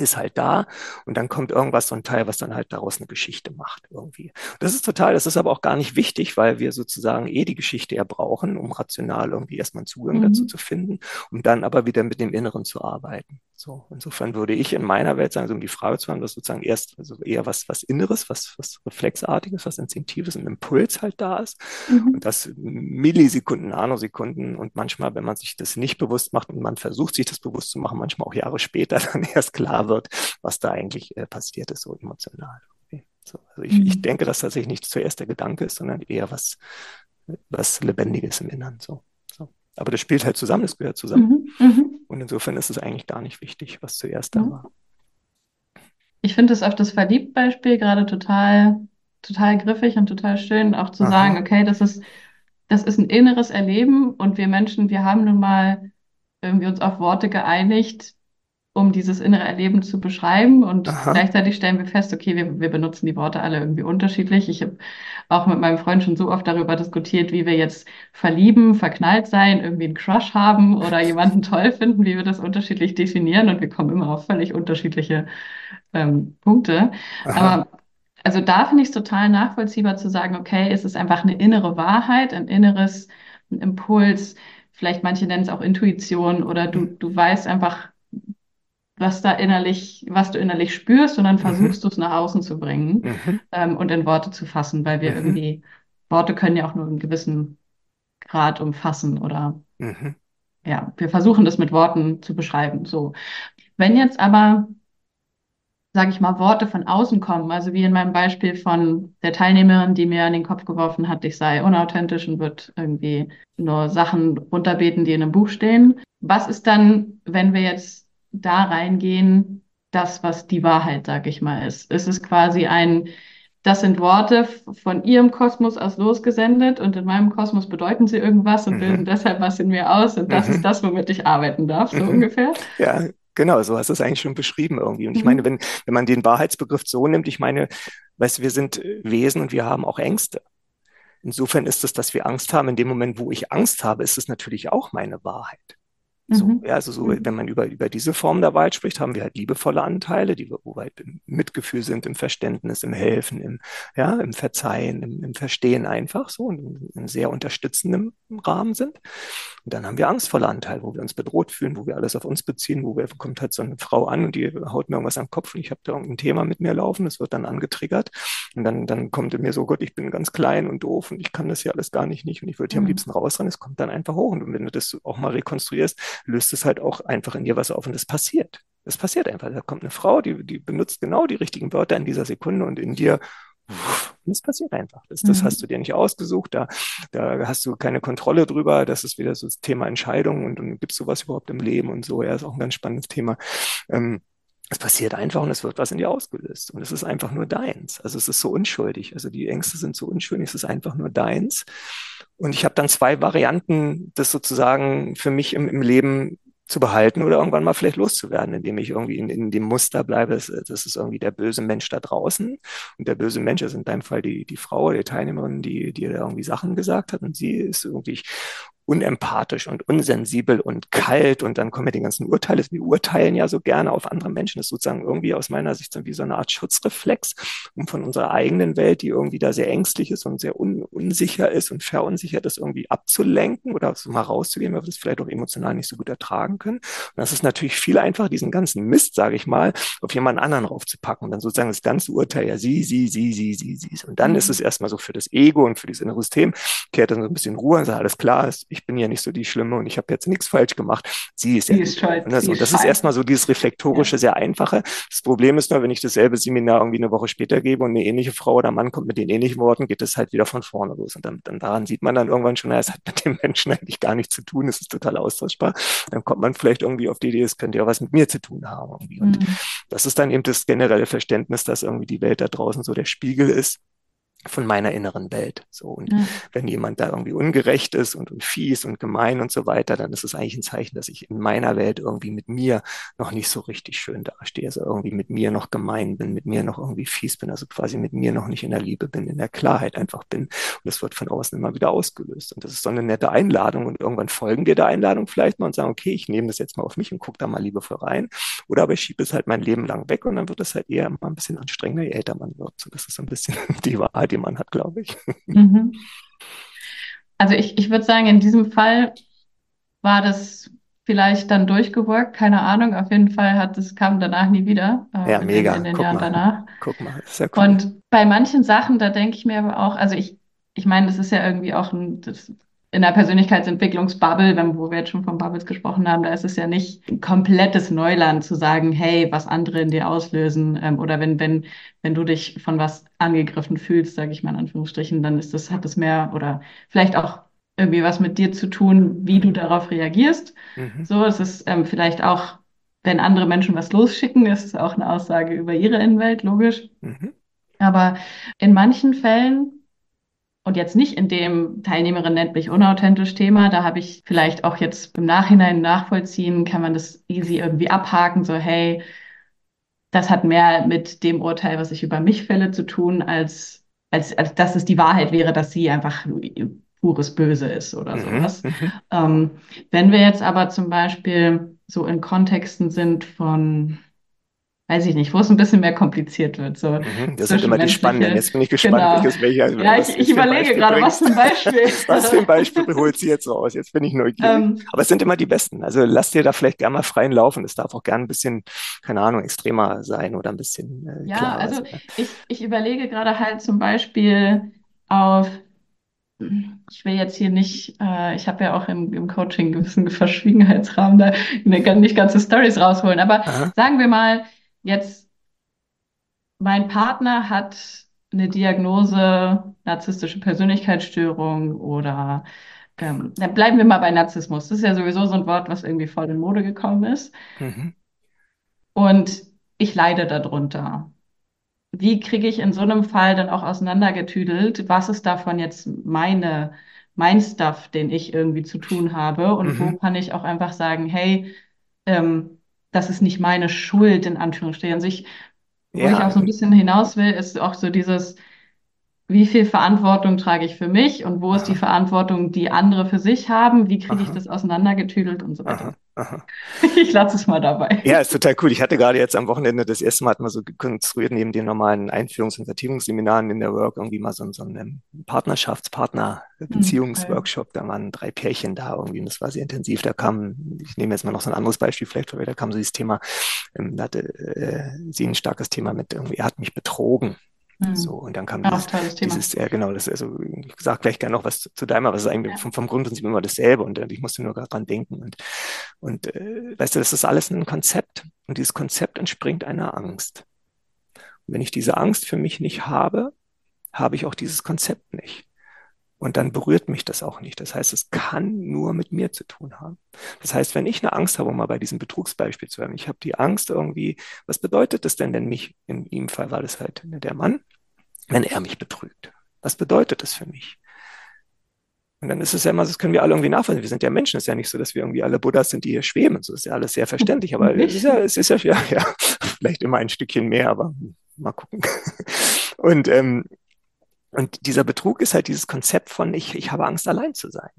ist halt da und dann kommt irgendwas, so ein Teil, was dann halt daraus eine Geschichte macht irgendwie. Das ist total, das ist aber auch gar nicht wichtig, weil wir sozusagen eh die Geschichte ja brauchen, um rational irgendwie erstmal einen Zugang mhm. dazu zu finden, um dann aber wieder mit dem Inneren zu arbeiten. So, insofern würde ich in meiner Welt sagen, so um die Frage zu haben, dass sozusagen erst also eher was, was Inneres, was, was Reflexartiges, was Instinktives, ein Impuls halt da ist. Mhm. Und das Millisekunden, Nanosekunden und manchmal, wenn man sich das nicht bewusst macht und man versucht, sich das bewusst zu machen, manchmal auch Jahre später dann erst klar wird, was da eigentlich äh, passiert ist, so emotional. Okay. So, also ich, mhm. ich denke, dass tatsächlich nicht zuerst der Gedanke ist, sondern eher was, was Lebendiges im Innern. So. so. Aber das spielt halt zusammen, das gehört zusammen. Mhm. Und insofern ist es eigentlich gar nicht wichtig, was zuerst da mhm. war. Ich finde es auf das Verliebt-Beispiel gerade total, total griffig und total schön, auch zu Aha. sagen, okay, das ist, das ist ein inneres Erleben und wir Menschen, wir haben nun mal irgendwie uns auf Worte geeinigt, um dieses innere Erleben zu beschreiben. Und Aha. gleichzeitig stellen wir fest, okay, wir, wir benutzen die Worte alle irgendwie unterschiedlich. Ich habe auch mit meinem Freund schon so oft darüber diskutiert, wie wir jetzt verlieben, verknallt sein, irgendwie einen Crush haben oder jemanden toll finden, wie wir das unterschiedlich definieren. Und wir kommen immer auf völlig unterschiedliche ähm, Punkte. Aha. Aber also da finde ich es total nachvollziehbar zu sagen, okay, es ist einfach eine innere Wahrheit, ein inneres ein Impuls. Vielleicht manche nennen es auch Intuition oder du, du weißt einfach, was da innerlich, was du innerlich spürst und dann mhm. versuchst du es nach außen zu bringen mhm. ähm, und in Worte zu fassen, weil wir mhm. irgendwie, Worte können ja auch nur einen gewissen Grad umfassen oder mhm. ja, wir versuchen das mit Worten zu beschreiben. So. Wenn jetzt aber, sage ich mal, Worte von außen kommen, also wie in meinem Beispiel von der Teilnehmerin, die mir an den Kopf geworfen hat, ich sei unauthentisch und wird irgendwie nur Sachen runterbeten, die in einem Buch stehen. Was ist dann, wenn wir jetzt da reingehen, das, was die Wahrheit, sag ich mal, ist. Es ist quasi ein, das sind Worte von ihrem Kosmos aus losgesendet und in meinem Kosmos bedeuten sie irgendwas und mhm. lösen deshalb was in mir aus und das mhm. ist das, womit ich arbeiten darf, so mhm. ungefähr. Ja, genau, so hast du es eigentlich schon beschrieben irgendwie. Und ich mhm. meine, wenn, wenn man den Wahrheitsbegriff so nimmt, ich meine, weißt du, wir sind Wesen und wir haben auch Ängste. Insofern ist es, dass wir Angst haben. In dem Moment, wo ich Angst habe, ist es natürlich auch meine Wahrheit. So, mhm. ja, also so, mhm. wenn man über, über diese Form der Wahrheit spricht, haben wir halt liebevolle Anteile, die wo wir halt im Mitgefühl sind, im Verständnis, im Helfen, im, ja, im Verzeihen, im, im Verstehen einfach so und in sehr unterstützendem Rahmen sind. Und dann haben wir angstvolle Anteile, wo wir uns bedroht fühlen, wo wir alles auf uns beziehen, wo wir, kommt halt so eine Frau an und die haut mir irgendwas am Kopf und ich habe da irgendein Thema mit mir laufen, das wird dann angetriggert und dann, dann kommt in mir so, Gott, ich bin ganz klein und doof und ich kann das hier alles gar nicht nicht und ich würde hier mhm. am liebsten rausrennen, es kommt dann einfach hoch und wenn du das auch mal rekonstruierst, löst es halt auch einfach in dir was auf und das passiert. Das passiert einfach. Da kommt eine Frau, die, die benutzt genau die richtigen Wörter in dieser Sekunde und in dir das passiert einfach. Das, das mhm. hast du dir nicht ausgesucht. Da, da hast du keine Kontrolle drüber. Das ist wieder so das Thema Entscheidung und, und gibt es sowas überhaupt im Leben und so. Ja, ist auch ein ganz spannendes Thema. Ähm, es passiert einfach und es wird was in dir ausgelöst. Und es ist einfach nur deins. Also es ist so unschuldig. Also die Ängste sind so unschuldig, es ist einfach nur deins. Und ich habe dann zwei Varianten, das sozusagen für mich im, im Leben zu behalten oder irgendwann mal vielleicht loszuwerden, indem ich irgendwie in, in dem Muster bleibe, das, das ist irgendwie der böse Mensch da draußen. Und der böse Mensch ist in deinem Fall die, die Frau, die Teilnehmerin, die dir irgendwie Sachen gesagt hat. Und sie ist irgendwie, unempathisch und unsensibel und kalt und dann kommen ja die ganzen Urteile. Wir urteilen ja so gerne auf andere Menschen. Das ist sozusagen irgendwie aus meiner Sicht so wie so eine Art Schutzreflex, um von unserer eigenen Welt, die irgendwie da sehr ängstlich ist und sehr un unsicher ist und verunsichert ist, irgendwie abzulenken oder so mal rauszugehen, weil wir das vielleicht auch emotional nicht so gut ertragen können. Und das ist natürlich viel einfacher, diesen ganzen Mist, sage ich mal, auf jemand anderen raufzupacken und dann sozusagen das ganze Urteil, ja, sie, sie, sie, sie, sie, sie. Und dann mhm. ist es erstmal so für das Ego und für dieses innere System, kehrt dann so ein bisschen Ruhe und sagt, alles klar, ich bin ja nicht so die Schlimme und ich habe jetzt nichts falsch gemacht. Sie ist sie ja ist schuld. Ne, so, das ist erstmal so dieses reflektorische, ja. sehr einfache. Das Problem ist nur, wenn ich dasselbe Seminar irgendwie eine Woche später gebe und eine ähnliche Frau oder Mann kommt mit den ähnlichen Worten, geht es halt wieder von vorne los. Und dann, dann daran sieht man dann irgendwann schon, na, es hat mit dem Menschen eigentlich gar nichts zu tun, es ist total austauschbar. Dann kommt man vielleicht irgendwie auf die Idee, es könnte ja was mit mir zu tun haben. Irgendwie. Und mhm. das ist dann eben das generelle Verständnis, dass irgendwie die Welt da draußen so der Spiegel ist von meiner inneren Welt. So, und mhm. wenn jemand da irgendwie ungerecht ist und, und fies und gemein und so weiter, dann ist es eigentlich ein Zeichen, dass ich in meiner Welt irgendwie mit mir noch nicht so richtig schön dastehe. Also irgendwie mit mir noch gemein bin, mit mir noch irgendwie fies bin, also quasi mit mir noch nicht in der Liebe bin, in der Klarheit einfach bin. Und das wird von außen immer wieder ausgelöst. Und das ist so eine nette Einladung. Und irgendwann folgen wir der Einladung vielleicht mal und sagen, okay, ich nehme das jetzt mal auf mich und gucke da mal liebevoll rein. Oder aber ich schiebe es halt mein Leben lang weg und dann wird es halt eher mal ein bisschen anstrengender, je älter man wird. So, das ist so ein bisschen die Wahrheit die man hat, glaube ich. Mhm. Also ich, ich würde sagen, in diesem Fall war das vielleicht dann durchgeworkt, keine Ahnung. Auf jeden Fall hat es kam danach nie wieder. Äh, ja, mega. In den Guck Jahren mal. danach. Guck mal, ist ja cool. Und bei manchen Sachen, da denke ich mir aber auch, also ich, ich meine, das ist ja irgendwie auch ein, das in der Persönlichkeitsentwicklungsbubble, wenn, wo wir jetzt schon von Bubbles gesprochen haben, da ist es ja nicht komplettes Neuland zu sagen, hey, was andere in dir auslösen ähm, oder wenn, wenn, wenn du dich von was angegriffen fühlst, sage ich mal in Anführungsstrichen, dann ist das, hat das mehr oder vielleicht auch irgendwie was mit dir zu tun, wie du darauf reagierst. Mhm. So, es ist ähm, vielleicht auch, wenn andere Menschen was losschicken, ist es auch eine Aussage über ihre Innenwelt, logisch. Mhm. Aber in manchen Fällen und jetzt nicht in dem Teilnehmerin nennt mich unauthentisch Thema, da habe ich vielleicht auch jetzt im Nachhinein nachvollziehen, kann man das easy irgendwie abhaken, so hey, das hat mehr mit dem Urteil, was ich über mich fälle, zu tun, als, als, als dass es die Wahrheit wäre, dass sie einfach pures Böse ist oder mhm, sowas. Mhm. Ähm, wenn wir jetzt aber zum Beispiel so in Kontexten sind von weiß ich nicht, wo es ein bisschen mehr kompliziert wird. So mhm, das sind immer die spannenden. Jetzt bin ich gespannt, genau. welches welcher. Ja, ich, ich überlege gerade, was für ein Beispiel. was für ein Beispiel holt sie jetzt raus? Jetzt bin ich neugierig. Ähm, Aber es sind immer die besten. Also lass dir da vielleicht gerne mal freien Laufen. Es darf auch gerne ein bisschen, keine Ahnung, extremer sein oder ein bisschen. Äh, ja, also sein. ich, ich überlege gerade halt zum Beispiel auf ich will jetzt hier nicht, äh, ich habe ja auch im, im Coaching einen gewissen Verschwiegenheitsrahmen da nicht ganze Stories rausholen, aber Aha. sagen wir mal, jetzt, mein Partner hat eine Diagnose narzisstische Persönlichkeitsstörung oder ähm, dann bleiben wir mal bei Narzissmus. Das ist ja sowieso so ein Wort, was irgendwie voll in Mode gekommen ist. Mhm. Und ich leide darunter. Wie kriege ich in so einem Fall dann auch auseinandergetüdelt, was ist davon jetzt meine, mein Stuff, den ich irgendwie zu tun habe und mhm. wo kann ich auch einfach sagen, hey, ähm, das ist nicht meine Schuld, in Anführungsstrichen. Also ich, wo ja. ich auch so ein bisschen hinaus will, ist auch so dieses, wie viel Verantwortung trage ich für mich und wo Aha. ist die Verantwortung, die andere für sich haben, wie kriege ich das auseinandergetüdelt und so weiter. Aha. Aha. Ich lasse es mal dabei. Ja, ist total cool. Ich hatte gerade jetzt am Wochenende das erste Mal mal so konstruiert, neben den normalen Einführungs- und Vertiefungsseminaren in der Work irgendwie mal so, so einen Partnerschaftspartner, hm, Beziehungsworkshop. Da waren drei Pärchen da irgendwie und das war sehr intensiv. Da kam, ich nehme jetzt mal noch so ein anderes Beispiel vielleicht, weil da kam so dieses Thema, ähm, da hatte äh, sie ein starkes Thema mit irgendwie, er hat mich betrogen. Mhm. So, und dann kam dieses, dieses, ja genau, das, also ich sag gleich gerne noch was zu, deinem, aber es ist eigentlich ja. vom, vom Grundprinzip immer dasselbe und äh, ich musste nur gerade dran denken. Und, und äh, weißt du, das ist alles ein Konzept und dieses Konzept entspringt einer Angst. Und wenn ich diese Angst für mich nicht habe, habe ich auch dieses Konzept nicht. Und dann berührt mich das auch nicht. Das heißt, es kann nur mit mir zu tun haben. Das heißt, wenn ich eine Angst habe, um mal bei diesem Betrugsbeispiel zu haben, ich habe die Angst irgendwie, was bedeutet das denn, wenn mich, in ihm Fall war das halt der Mann, wenn er mich betrügt? Was bedeutet das für mich? Und dann ist es ja immer, das können wir alle irgendwie nachvollziehen. Wir sind ja Menschen. Es ist ja nicht so, dass wir irgendwie alle Buddhas sind, die hier schweben. So ist ja alles sehr verständlich. Aber es ist ja, es ist ja, ja, ja, vielleicht immer ein Stückchen mehr, aber mal gucken. Und ähm, und dieser Betrug ist halt dieses Konzept von, ich, ich habe Angst, allein zu sein.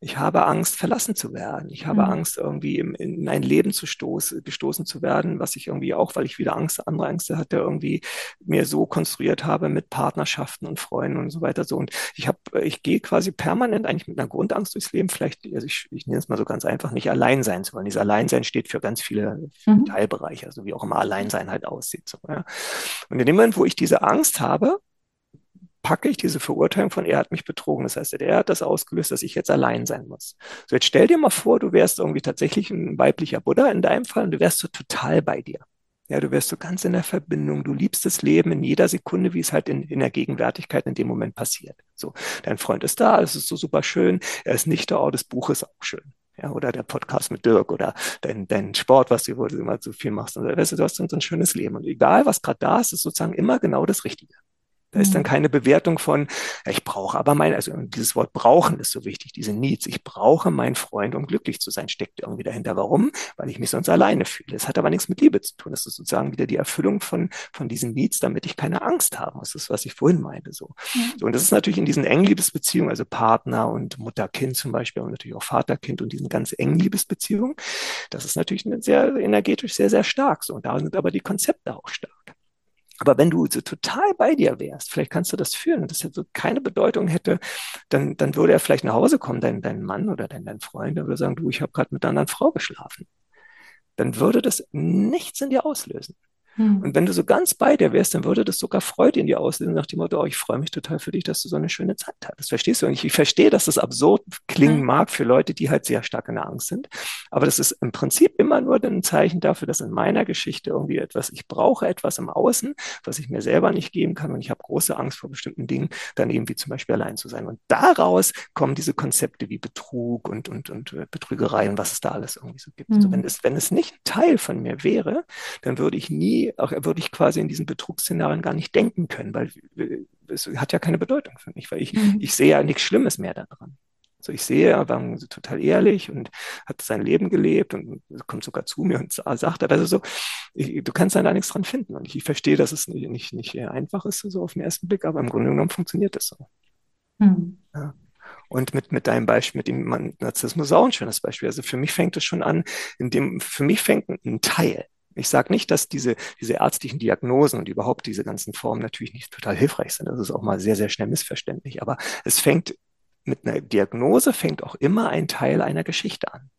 Ich habe Angst, verlassen zu werden. Ich habe mhm. Angst, irgendwie in, in ein Leben zu stoßen, gestoßen zu werden, was ich irgendwie auch, weil ich wieder Angst, andere Ängste hatte, irgendwie mir so konstruiert habe mit Partnerschaften und Freunden und so weiter. So. Und ich habe, ich gehe quasi permanent eigentlich mit einer Grundangst durchs Leben. Vielleicht, also ich, ich nenne es mal so ganz einfach, nicht allein sein zu wollen. Dieses Alleinsein steht für ganz viele mhm. Teilbereiche, also wie auch immer Alleinsein halt aussieht. So, ja. Und in dem Moment, wo ich diese Angst habe, packe ich diese Verurteilung von, er hat mich betrogen. Das heißt, er hat das ausgelöst, dass ich jetzt allein sein muss. So, jetzt stell dir mal vor, du wärst irgendwie tatsächlich ein weiblicher Buddha in deinem Fall und du wärst so total bei dir. Ja, du wärst so ganz in der Verbindung. Du liebst das Leben in jeder Sekunde, wie es halt in, in der Gegenwärtigkeit in dem Moment passiert. So, dein Freund ist da, es ist so super schön. Er ist nicht da, oh, das Buch ist auch schön. Ja, oder der Podcast mit Dirk oder dein, dein Sport, was du, immer so viel machst. Und weißt du, du hast so ein schönes Leben. Und egal, was gerade da ist, ist sozusagen immer genau das Richtige. Da ist dann mhm. keine Bewertung von, ich brauche aber mein, also dieses Wort brauchen ist so wichtig, diese Needs. Ich brauche meinen Freund, um glücklich zu sein, steckt irgendwie dahinter. Warum? Weil ich mich sonst alleine fühle. Es hat aber nichts mit Liebe zu tun. Das ist sozusagen wieder die Erfüllung von, von diesen Needs, damit ich keine Angst habe. Das ist, was ich vorhin meinte, so. Mhm. so und das ist natürlich in diesen engen Liebesbeziehungen, also Partner und Mutter-Kind zum Beispiel und natürlich auch Vater-Kind und diesen ganz engen Liebesbeziehungen. Das ist natürlich sehr energetisch sehr, sehr stark. So. Und da sind aber die Konzepte auch stark. Aber wenn du so total bei dir wärst, vielleicht kannst du das fühlen und das so keine Bedeutung hätte, dann, dann würde er vielleicht nach Hause kommen, dein, dein Mann oder dein, dein Freund, der würde sagen, du, ich habe gerade mit einer anderen Frau geschlafen. Dann würde das nichts in dir auslösen. Hm. Und wenn du so ganz bei dir wärst, dann würde das sogar Freude in dir auslösen, nach dem Motto, oh, ich freue mich total für dich, dass du so eine schöne Zeit hattest. Verstehst du? Und ich, verstehe, dass das absurd klingen hm. mag für Leute, die halt sehr stark in der Angst sind. Aber das ist im Prinzip immer nur ein Zeichen dafür, dass in meiner Geschichte irgendwie etwas, ich brauche etwas im Außen, was ich mir selber nicht geben kann. Und ich habe große Angst vor bestimmten Dingen, dann eben wie zum Beispiel allein zu sein. Und daraus kommen diese Konzepte wie Betrug und, und, und äh, Betrügerei und was es da alles irgendwie so gibt. Mhm. Also wenn es, wenn es nicht ein Teil von mir wäre, dann würde ich nie auch würde ich quasi in diesen Betrugsszenarien gar nicht denken können, weil es hat ja keine Bedeutung für mich, weil ich, mhm. ich sehe ja nichts Schlimmes mehr daran. So, ich sehe, er war total ehrlich und hat sein Leben gelebt und kommt sogar zu mir und sagt, also so, ich, du kannst da nichts dran finden. Und ich, ich verstehe, dass es nicht, nicht, nicht einfach ist, so auf den ersten Blick, aber im Grunde genommen funktioniert das so. Mhm. Ja. Und mit, mit deinem Beispiel, mit dem Narzissmus ist auch ein schönes Beispiel. Also für mich fängt es schon an, in dem, für mich fängt ein Teil ich sage nicht, dass diese, diese ärztlichen Diagnosen und überhaupt diese ganzen Formen natürlich nicht total hilfreich sind. Das ist auch mal sehr, sehr schnell missverständlich. Aber es fängt mit einer Diagnose fängt auch immer ein Teil einer Geschichte an.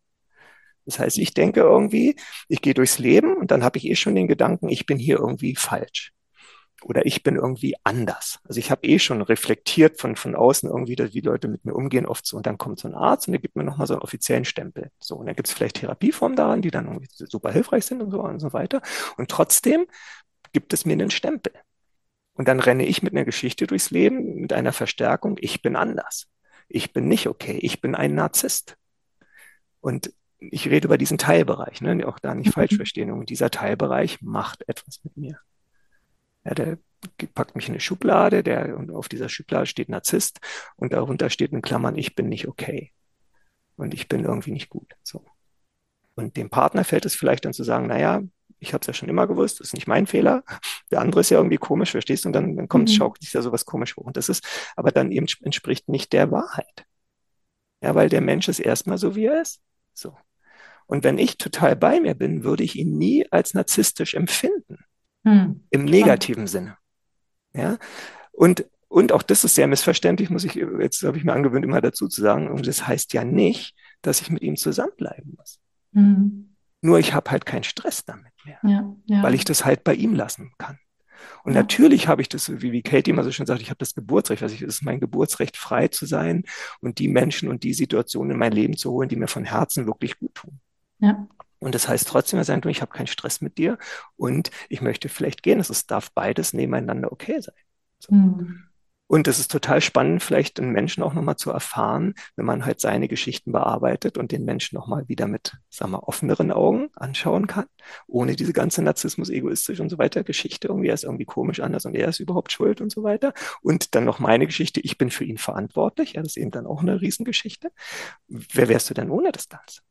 Das heißt, ich denke irgendwie, ich gehe durchs Leben und dann habe ich eh schon den Gedanken, ich bin hier irgendwie falsch oder ich bin irgendwie anders. Also ich habe eh schon reflektiert von, von außen irgendwie, wie Leute mit mir umgehen, oft so. Und dann kommt so ein Arzt und der gibt mir nochmal so einen offiziellen Stempel. So, und dann gibt es vielleicht Therapieformen daran, die dann irgendwie super hilfreich sind und so und so weiter. Und trotzdem gibt es mir einen Stempel. Und dann renne ich mit einer Geschichte durchs Leben, mit einer Verstärkung, ich bin anders. Ich bin nicht okay. Ich bin ein Narzisst. Und ich rede über diesen Teilbereich, ne? auch da nicht falsch mhm. verstehen. Und dieser Teilbereich macht etwas mit mir. Ja, der packt mich in eine Schublade, der, und auf dieser Schublade steht Narzisst und darunter steht in Klammern, ich bin nicht okay. Und ich bin irgendwie nicht gut. So. Und dem Partner fällt es vielleicht dann zu sagen, naja, ich habe es ja schon immer gewusst, das ist nicht mein Fehler. Der andere ist ja irgendwie komisch, verstehst du? Und dann, dann kommt, mhm. schaukelt sich ja sowas komisch hoch. Und das ist, aber dann eben entspricht nicht der Wahrheit. Ja, weil der Mensch ist erstmal so, wie er ist. So. Und wenn ich total bei mir bin, würde ich ihn nie als narzisstisch empfinden. Hm. Im negativen Sinne. Ja. Und, und auch das ist sehr missverständlich, muss ich, jetzt habe ich mir angewöhnt, immer dazu zu sagen. Und das heißt ja nicht, dass ich mit ihm zusammenbleiben muss. Hm. Nur ich habe halt keinen Stress damit mehr, ja, ja. weil ich das halt bei ihm lassen kann. Und ja. natürlich habe ich das, wie, wie Katie immer so schön sagt, ich habe das Geburtsrecht. Also es ist mein Geburtsrecht, frei zu sein und die Menschen und die Situationen in mein Leben zu holen, die mir von Herzen wirklich gut tun. Ja. Und das heißt trotzdem, ich habe keinen Stress mit dir und ich möchte vielleicht gehen. Es darf beides nebeneinander okay sein. So. Mhm. Und es ist total spannend, vielleicht einen Menschen auch nochmal zu erfahren, wenn man halt seine Geschichten bearbeitet und den Menschen nochmal wieder mit, sagen wir, offeneren Augen anschauen kann, ohne diese ganze Narzissmus, egoistisch und so weiter Geschichte. Irgendwie er ist irgendwie komisch anders und er ist überhaupt schuld und so weiter. Und dann noch meine Geschichte, ich bin für ihn verantwortlich. Ja, das ist eben dann auch eine Riesengeschichte. Wer wärst du denn ohne das Ganze?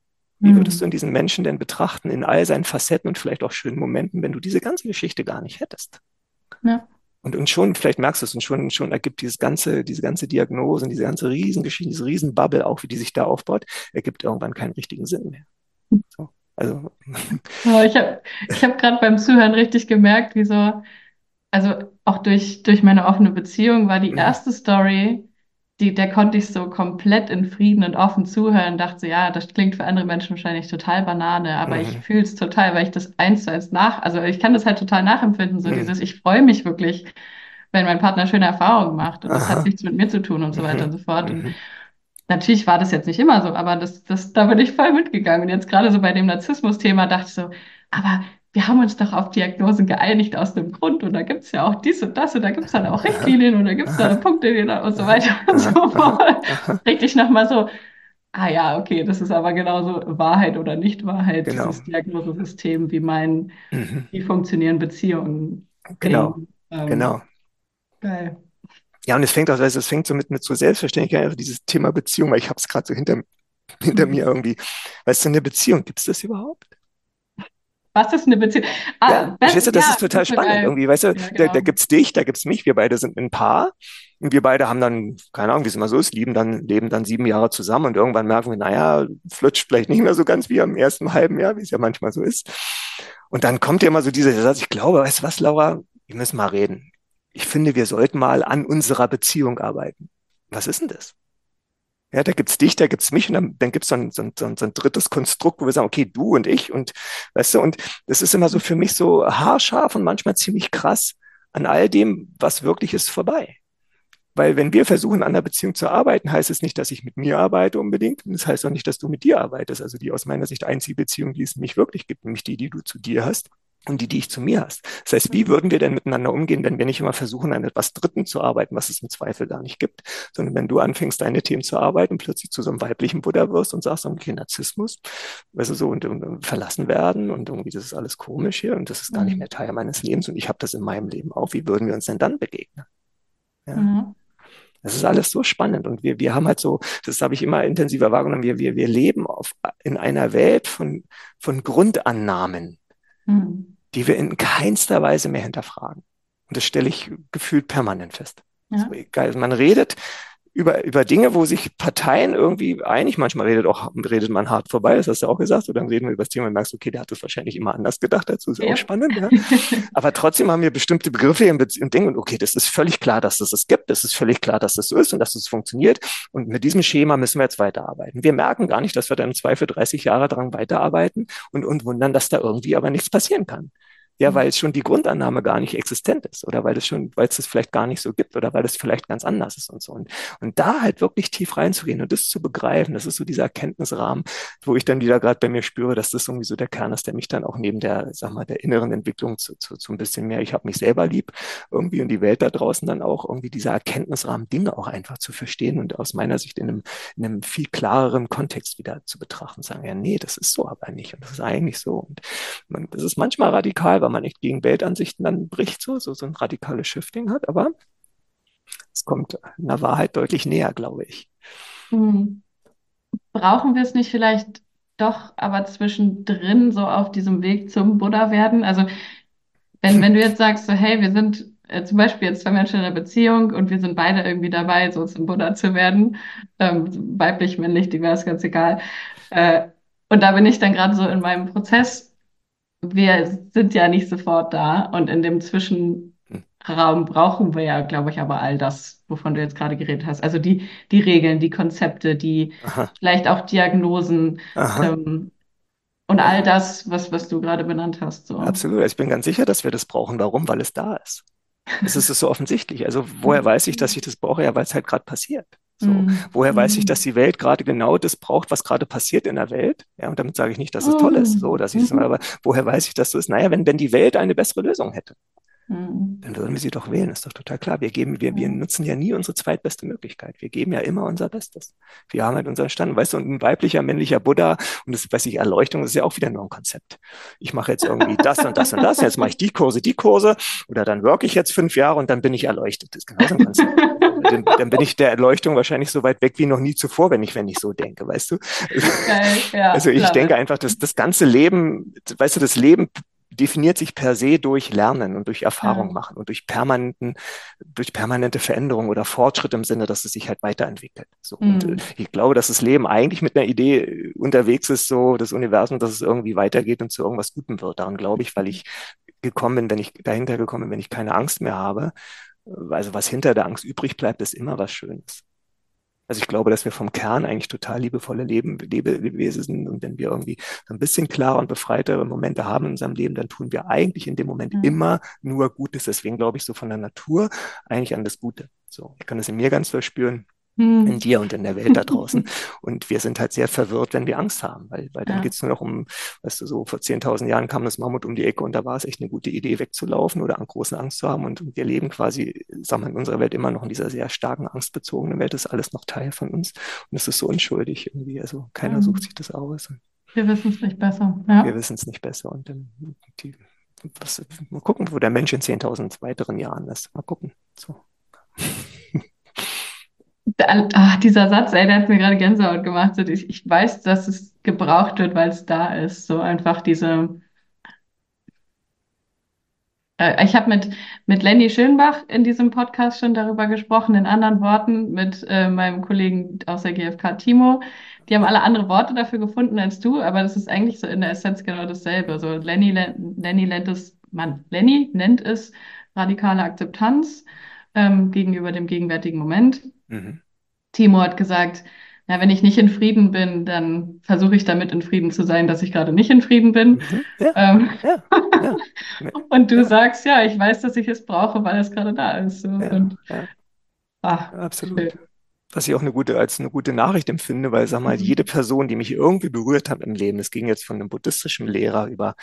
Wie würdest mhm. du in diesen Menschen denn betrachten, in all seinen Facetten und vielleicht auch schönen Momenten, wenn du diese ganze Geschichte gar nicht hättest? Ja. Und, und schon, vielleicht merkst du es, und schon, schon ergibt dieses ganze, diese ganze Diagnose und diese ganze Riesengeschichte, diese Riesenbubble, auch wie die sich da aufbaut, ergibt irgendwann keinen richtigen Sinn mehr. So, also. Ja, ich habe ich hab gerade beim Zuhören richtig gemerkt, wie so, also auch durch, durch meine offene Beziehung war die mhm. erste Story, die, der konnte ich so komplett in Frieden und offen zuhören, dachte so, ja, das klingt für andere Menschen wahrscheinlich total Banane, aber mhm. ich fühle es total, weil ich das eins zu eins nach, also ich kann das halt total nachempfinden, so mhm. dieses, ich freue mich wirklich, wenn mein Partner schöne Erfahrungen macht und Aha. das hat nichts mit mir zu tun und so weiter und so fort. Und mhm. natürlich war das jetzt nicht immer so, aber das, das, da bin ich voll mitgegangen. Und jetzt gerade so bei dem Narzissmus-Thema dachte ich so, aber wir haben uns doch auf Diagnosen geeinigt aus dem Grund und da gibt es ja auch dies und das und da gibt es dann auch Richtlinien und da gibt es dann Punkte und so weiter und so fort. Richtig nochmal so, ah ja, okay, das ist aber genauso Wahrheit oder Nicht-Wahrheit, genau. dieses Diagnosesystem, wie mein, mhm. wie funktionieren Beziehungen. Genau, ähm, genau. Geil. Ja, und es fängt auch, also es fängt so mit, mit so Selbstverständlichkeit, also dieses Thema Beziehung, weil ich habe es gerade so hinter, hinter mhm. mir irgendwie. Weißt du, eine Beziehung, gibt es das überhaupt? Was ist eine Beziehung? Ah, ja, das, du, das ja, ist total spannend geil. irgendwie, weißt du, ja, genau. da, da gibt es dich, da gibt es mich, wir beide sind ein Paar und wir beide haben dann, keine Ahnung, wie es immer so ist, lieben dann, leben dann sieben Jahre zusammen und irgendwann merken wir, naja, flutscht vielleicht nicht mehr so ganz wie am ersten halben Jahr, wie es ja manchmal so ist. Und dann kommt ja immer so dieser Satz, ich glaube, weißt du was, Laura, wir müssen mal reden. Ich finde, wir sollten mal an unserer Beziehung arbeiten. Was ist denn das? Ja, da gibt's dich, da gibt's mich und dann, dann gibt's so ein, so, ein, so ein drittes Konstrukt, wo wir sagen, okay, du und ich und weißt du, und das ist immer so für mich so haarscharf und manchmal ziemlich krass an all dem, was wirklich ist, vorbei. Weil wenn wir versuchen, an der Beziehung zu arbeiten, heißt es nicht, dass ich mit mir arbeite unbedingt. Und das heißt auch nicht, dass du mit dir arbeitest. Also die aus meiner Sicht einzige Beziehung, die es mich wirklich gibt, nämlich die, die du zu dir hast und die, die ich zu mir hast. Das heißt, wie mhm. würden wir denn miteinander umgehen, wenn wir nicht immer versuchen, an etwas Dritten zu arbeiten, was es im Zweifel gar nicht gibt, sondern wenn du anfängst, deine Themen zu arbeiten, plötzlich zu so einem weiblichen Buddha wirst und sagst, okay, Narzissmus, weißt du, so, und, und verlassen werden und irgendwie, das ist alles komisch hier und das ist gar nicht mhm. mehr Teil meines Lebens und ich habe das in meinem Leben auch. Wie würden wir uns denn dann begegnen? Ja. Mhm. Das ist alles so spannend und wir, wir haben halt so, das habe ich immer intensiver wahrgenommen, wir, wir, wir leben auf, in einer Welt von, von Grundannahmen. Mhm die wir in keinster Weise mehr hinterfragen. Und das stelle ich gefühlt permanent fest. Ja. So egal. Man redet über, über Dinge, wo sich Parteien irgendwie einig, manchmal redet auch, redet man hart vorbei, das hast du auch gesagt, oder dann reden wir über das Thema und merkst, okay, der hat das wahrscheinlich immer anders gedacht dazu, ist ja. auch spannend, ja. Aber trotzdem haben wir bestimmte Begriffe im, im Ding und okay, das ist völlig klar, dass es das gibt, es ist völlig klar, dass das so ist und dass das funktioniert und mit diesem Schema müssen wir jetzt weiterarbeiten. Wir merken gar nicht, dass wir dann zwei für 30 Jahre dran weiterarbeiten und, und wundern, dass da irgendwie aber nichts passieren kann. Ja, mhm. weil es schon die Grundannahme gar nicht existent ist oder weil es schon, weil es das vielleicht gar nicht so gibt oder weil es vielleicht ganz anders ist und so. Und, und da halt wirklich tief reinzugehen und das zu begreifen, das ist so dieser Erkenntnisrahmen, wo ich dann wieder gerade bei mir spüre, dass das irgendwie so der Kern ist, der mich dann auch neben der, sag mal, der inneren Entwicklung zu, zu, zu ein bisschen mehr, ich habe mich selber lieb irgendwie und die Welt da draußen dann auch irgendwie dieser Erkenntnisrahmen, Dinge auch einfach zu verstehen und aus meiner Sicht in einem, in einem viel klareren Kontext wieder zu betrachten, sagen, ja, nee, das ist so aber nicht und das ist eigentlich so. Und man, das ist manchmal radikal, weil man nicht gegen Weltansichten dann bricht, so, so, so ein radikales Shifting hat, aber es kommt einer Wahrheit deutlich näher, glaube ich. Hm. Brauchen wir es nicht vielleicht doch aber zwischendrin so auf diesem Weg zum Buddha werden? Also wenn, wenn du jetzt sagst, so, hey, wir sind äh, zum Beispiel jetzt zwei Menschen in einer Beziehung und wir sind beide irgendwie dabei, so zum Buddha zu werden, ähm, weiblich, männlich, divers, ganz egal. Äh, und da bin ich dann gerade so in meinem Prozess wir sind ja nicht sofort da und in dem Zwischenraum brauchen wir ja, glaube ich, aber all das, wovon du jetzt gerade geredet hast. Also die, die Regeln, die Konzepte, die Aha. vielleicht auch Diagnosen ähm, und all das, was, was du gerade benannt hast. So. Absolut. Ich bin ganz sicher, dass wir das brauchen. Warum? Weil es da ist. Es ist so offensichtlich. Also woher weiß ich, dass ich das brauche? Ja, weil es halt gerade passiert. So, mhm. woher weiß ich, dass mhm. die Welt gerade genau das braucht, was gerade passiert in der Welt? Ja, und damit sage ich nicht, dass es toll ist, so, dass ich es, mhm. aber woher weiß ich, dass so ist? Naja, wenn, wenn die Welt eine bessere Lösung hätte, mhm. dann würden wir sie doch wählen, ist doch total klar. Wir geben, wir, wir nutzen ja nie unsere zweitbeste Möglichkeit. Wir geben ja immer unser Bestes. Wir haben halt unseren Stand, weißt du, und ein weiblicher, männlicher Buddha, und das, weiß ich, Erleuchtung, das ist ja auch wieder nur ein Konzept. Ich mache jetzt irgendwie das und das und das, jetzt mache ich die Kurse, die Kurse, oder dann work ich jetzt fünf Jahre und dann bin ich erleuchtet. Das ist genauso ein Konzept dann, dann, bin ich der Erleuchtung wahrscheinlich so weit weg wie noch nie zuvor, wenn ich, wenn ich so denke, weißt du? Okay, ja, also ich denke einfach, dass das ganze Leben, weißt du, das Leben definiert sich per se durch Lernen und durch Erfahrung ja. machen und durch permanenten, durch permanente Veränderung oder Fortschritt im Sinne, dass es sich halt weiterentwickelt. So. Mhm. Und äh, ich glaube, dass das Leben eigentlich mit einer Idee unterwegs ist, so das Universum, dass es irgendwie weitergeht und zu irgendwas Gutem wird. Daran glaube ich, weil ich gekommen bin, wenn ich dahinter gekommen bin, wenn ich keine Angst mehr habe. Also was hinter der Angst übrig bleibt, ist immer was Schönes. Also ich glaube, dass wir vom Kern eigentlich total liebevolle Leben, Lebewesen sind. Und wenn wir irgendwie so ein bisschen klarer und befreitere Momente haben in unserem Leben, dann tun wir eigentlich in dem Moment mhm. immer nur Gutes. Deswegen glaube ich so von der Natur eigentlich an das Gute. So, ich kann das in mir ganz verspüren in hm. dir und in der Welt da draußen. Und wir sind halt sehr verwirrt, wenn wir Angst haben, weil, weil dann ja. geht es nur noch um, weißt du, so vor 10.000 Jahren kam das Mammut um die Ecke und da war es echt eine gute Idee, wegzulaufen oder an großen Angst zu haben. Und, und wir leben quasi, sagen wir, in unserer Welt immer noch in dieser sehr starken, angstbezogenen Welt. Das ist alles noch Teil von uns. Und es ist so unschuldig irgendwie. Also keiner mhm. sucht sich das aus. Wir wissen es nicht besser. Ja. Wir wissen es nicht besser. Und dann die, was, mal gucken, wo der Mensch in 10.000 weiteren Jahren ist. Mal gucken. So. Ach, dieser Satz, ey, der hat mir gerade Gänsehaut gemacht. Ich, ich weiß, dass es gebraucht wird, weil es da ist. So einfach diese. Äh, ich habe mit, mit Lenny Schönbach in diesem Podcast schon darüber gesprochen, in anderen Worten, mit äh, meinem Kollegen aus der GfK Timo. Die haben alle andere Worte dafür gefunden als du, aber das ist eigentlich so in der Essenz genau dasselbe. So Lenny, Lenny nennt es, Mann, Lenny nennt es radikale Akzeptanz ähm, gegenüber dem gegenwärtigen Moment. Mhm. Timo hat gesagt, na, wenn ich nicht in Frieden bin, dann versuche ich damit in Frieden zu sein, dass ich gerade nicht in Frieden bin. Mhm. Ja, ähm, ja, ja. und du sagst, ja, ich weiß, dass ich es brauche, weil es gerade da ist. So. Und, ach, absolut. Schön. Was ich auch eine gute, als eine gute Nachricht empfinde, weil, sag mal, mhm. jede Person, die mich irgendwie berührt hat im Leben, das ging jetzt von einem buddhistischen Lehrer über,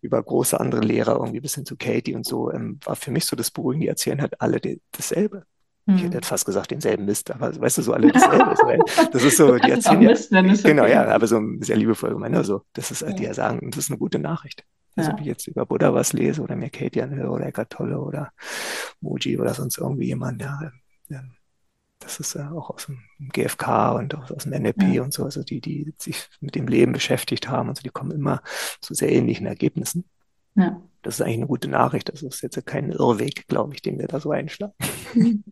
über große andere Lehrer irgendwie bis hin zu Katie und so, ähm, war für mich so das Beruhigende, die erzählen halt alle die, dasselbe. Ich hätte hm. fast gesagt denselben Mist, aber weißt du, so alle dasselbe. das ist so, die erzählen ja, Mist, genau, okay. ja, aber so sehr liebevoll gemeint, also, das ist, die ja sagen, das ist eine gute Nachricht. Also, ja. ob ich jetzt über Buddha was lese oder mir Katie anhöre oder Eckart Tolle oder Muji oder sonst irgendwie jemand, ja, ja das ist ja auch aus dem GfK und auch aus dem NLP ja. und so, also die, die sich mit dem Leben beschäftigt haben und so, die kommen immer zu sehr ähnlichen Ergebnissen. Ja. Das ist eigentlich eine gute Nachricht. Das ist jetzt kein Irrweg, glaube ich, den wir da so einschlagen.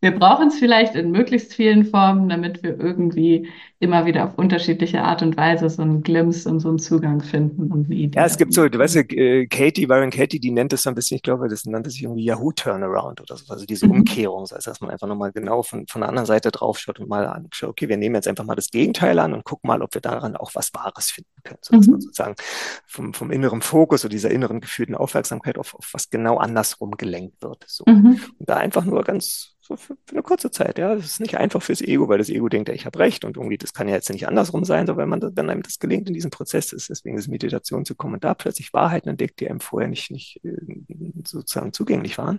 Wir brauchen es vielleicht in möglichst vielen Formen, damit wir irgendwie immer wieder auf unterschiedliche Art und Weise so einen Glimpse und so einen Zugang finden und eine Idee. Ja, es gibt so, du weißt, äh, Katie, Byron Katie, die nennt es so ein bisschen, ich glaube, das nannte sich irgendwie Yahoo Turnaround oder so, also diese mhm. Umkehrung, das heißt, dass man einfach nochmal genau von, von der anderen Seite draufschaut und mal anschaut, okay, wir nehmen jetzt einfach mal das Gegenteil an und gucken mal, ob wir daran auch was Wahres finden können. So, dass mhm. man sozusagen vom, vom inneren Fokus oder dieser inneren gefühlten Aufmerksamkeit auf, auf was genau andersrum gelenkt wird. So. Mhm. Und da einfach nur ganz so für, für, eine kurze Zeit, ja. Das ist nicht einfach fürs Ego, weil das Ego denkt, ja, ich habe recht und irgendwie, das kann ja jetzt nicht andersrum sein, so wenn man, wenn einem das gelingt in diesem Prozess ist, deswegen ist Meditation zu kommen und da plötzlich Wahrheiten entdeckt, die einem vorher nicht, nicht äh, sozusagen zugänglich waren,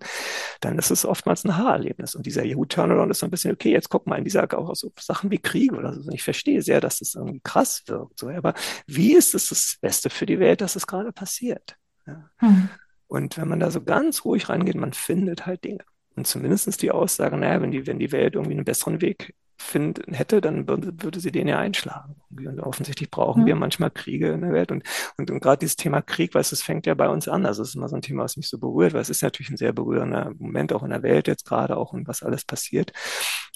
dann ist es oftmals ein Haarerlebnis. Und dieser Yahoo-Turnaround ist so ein bisschen, okay, jetzt guck mal in dieser, auch so Sachen wie Krieg oder so. Ich verstehe sehr, dass das irgendwie krass wirkt, so, aber wie ist es das Beste für die Welt, dass es gerade passiert? Ja. Hm. Und wenn man da so ganz ruhig reingeht, man findet halt Dinge. Und zumindest die Aussage, naja, wenn die, wenn die Welt irgendwie einen besseren Weg finden hätte, dann würde, würde sie den ja einschlagen. Und offensichtlich brauchen ja. wir manchmal Kriege in der Welt. Und, und, und gerade dieses Thema Krieg, weißt du, es fängt ja bei uns an. Also es ist immer so ein Thema, was mich so berührt, weil es ist natürlich ein sehr berührender Moment auch in der Welt jetzt gerade auch und was alles passiert.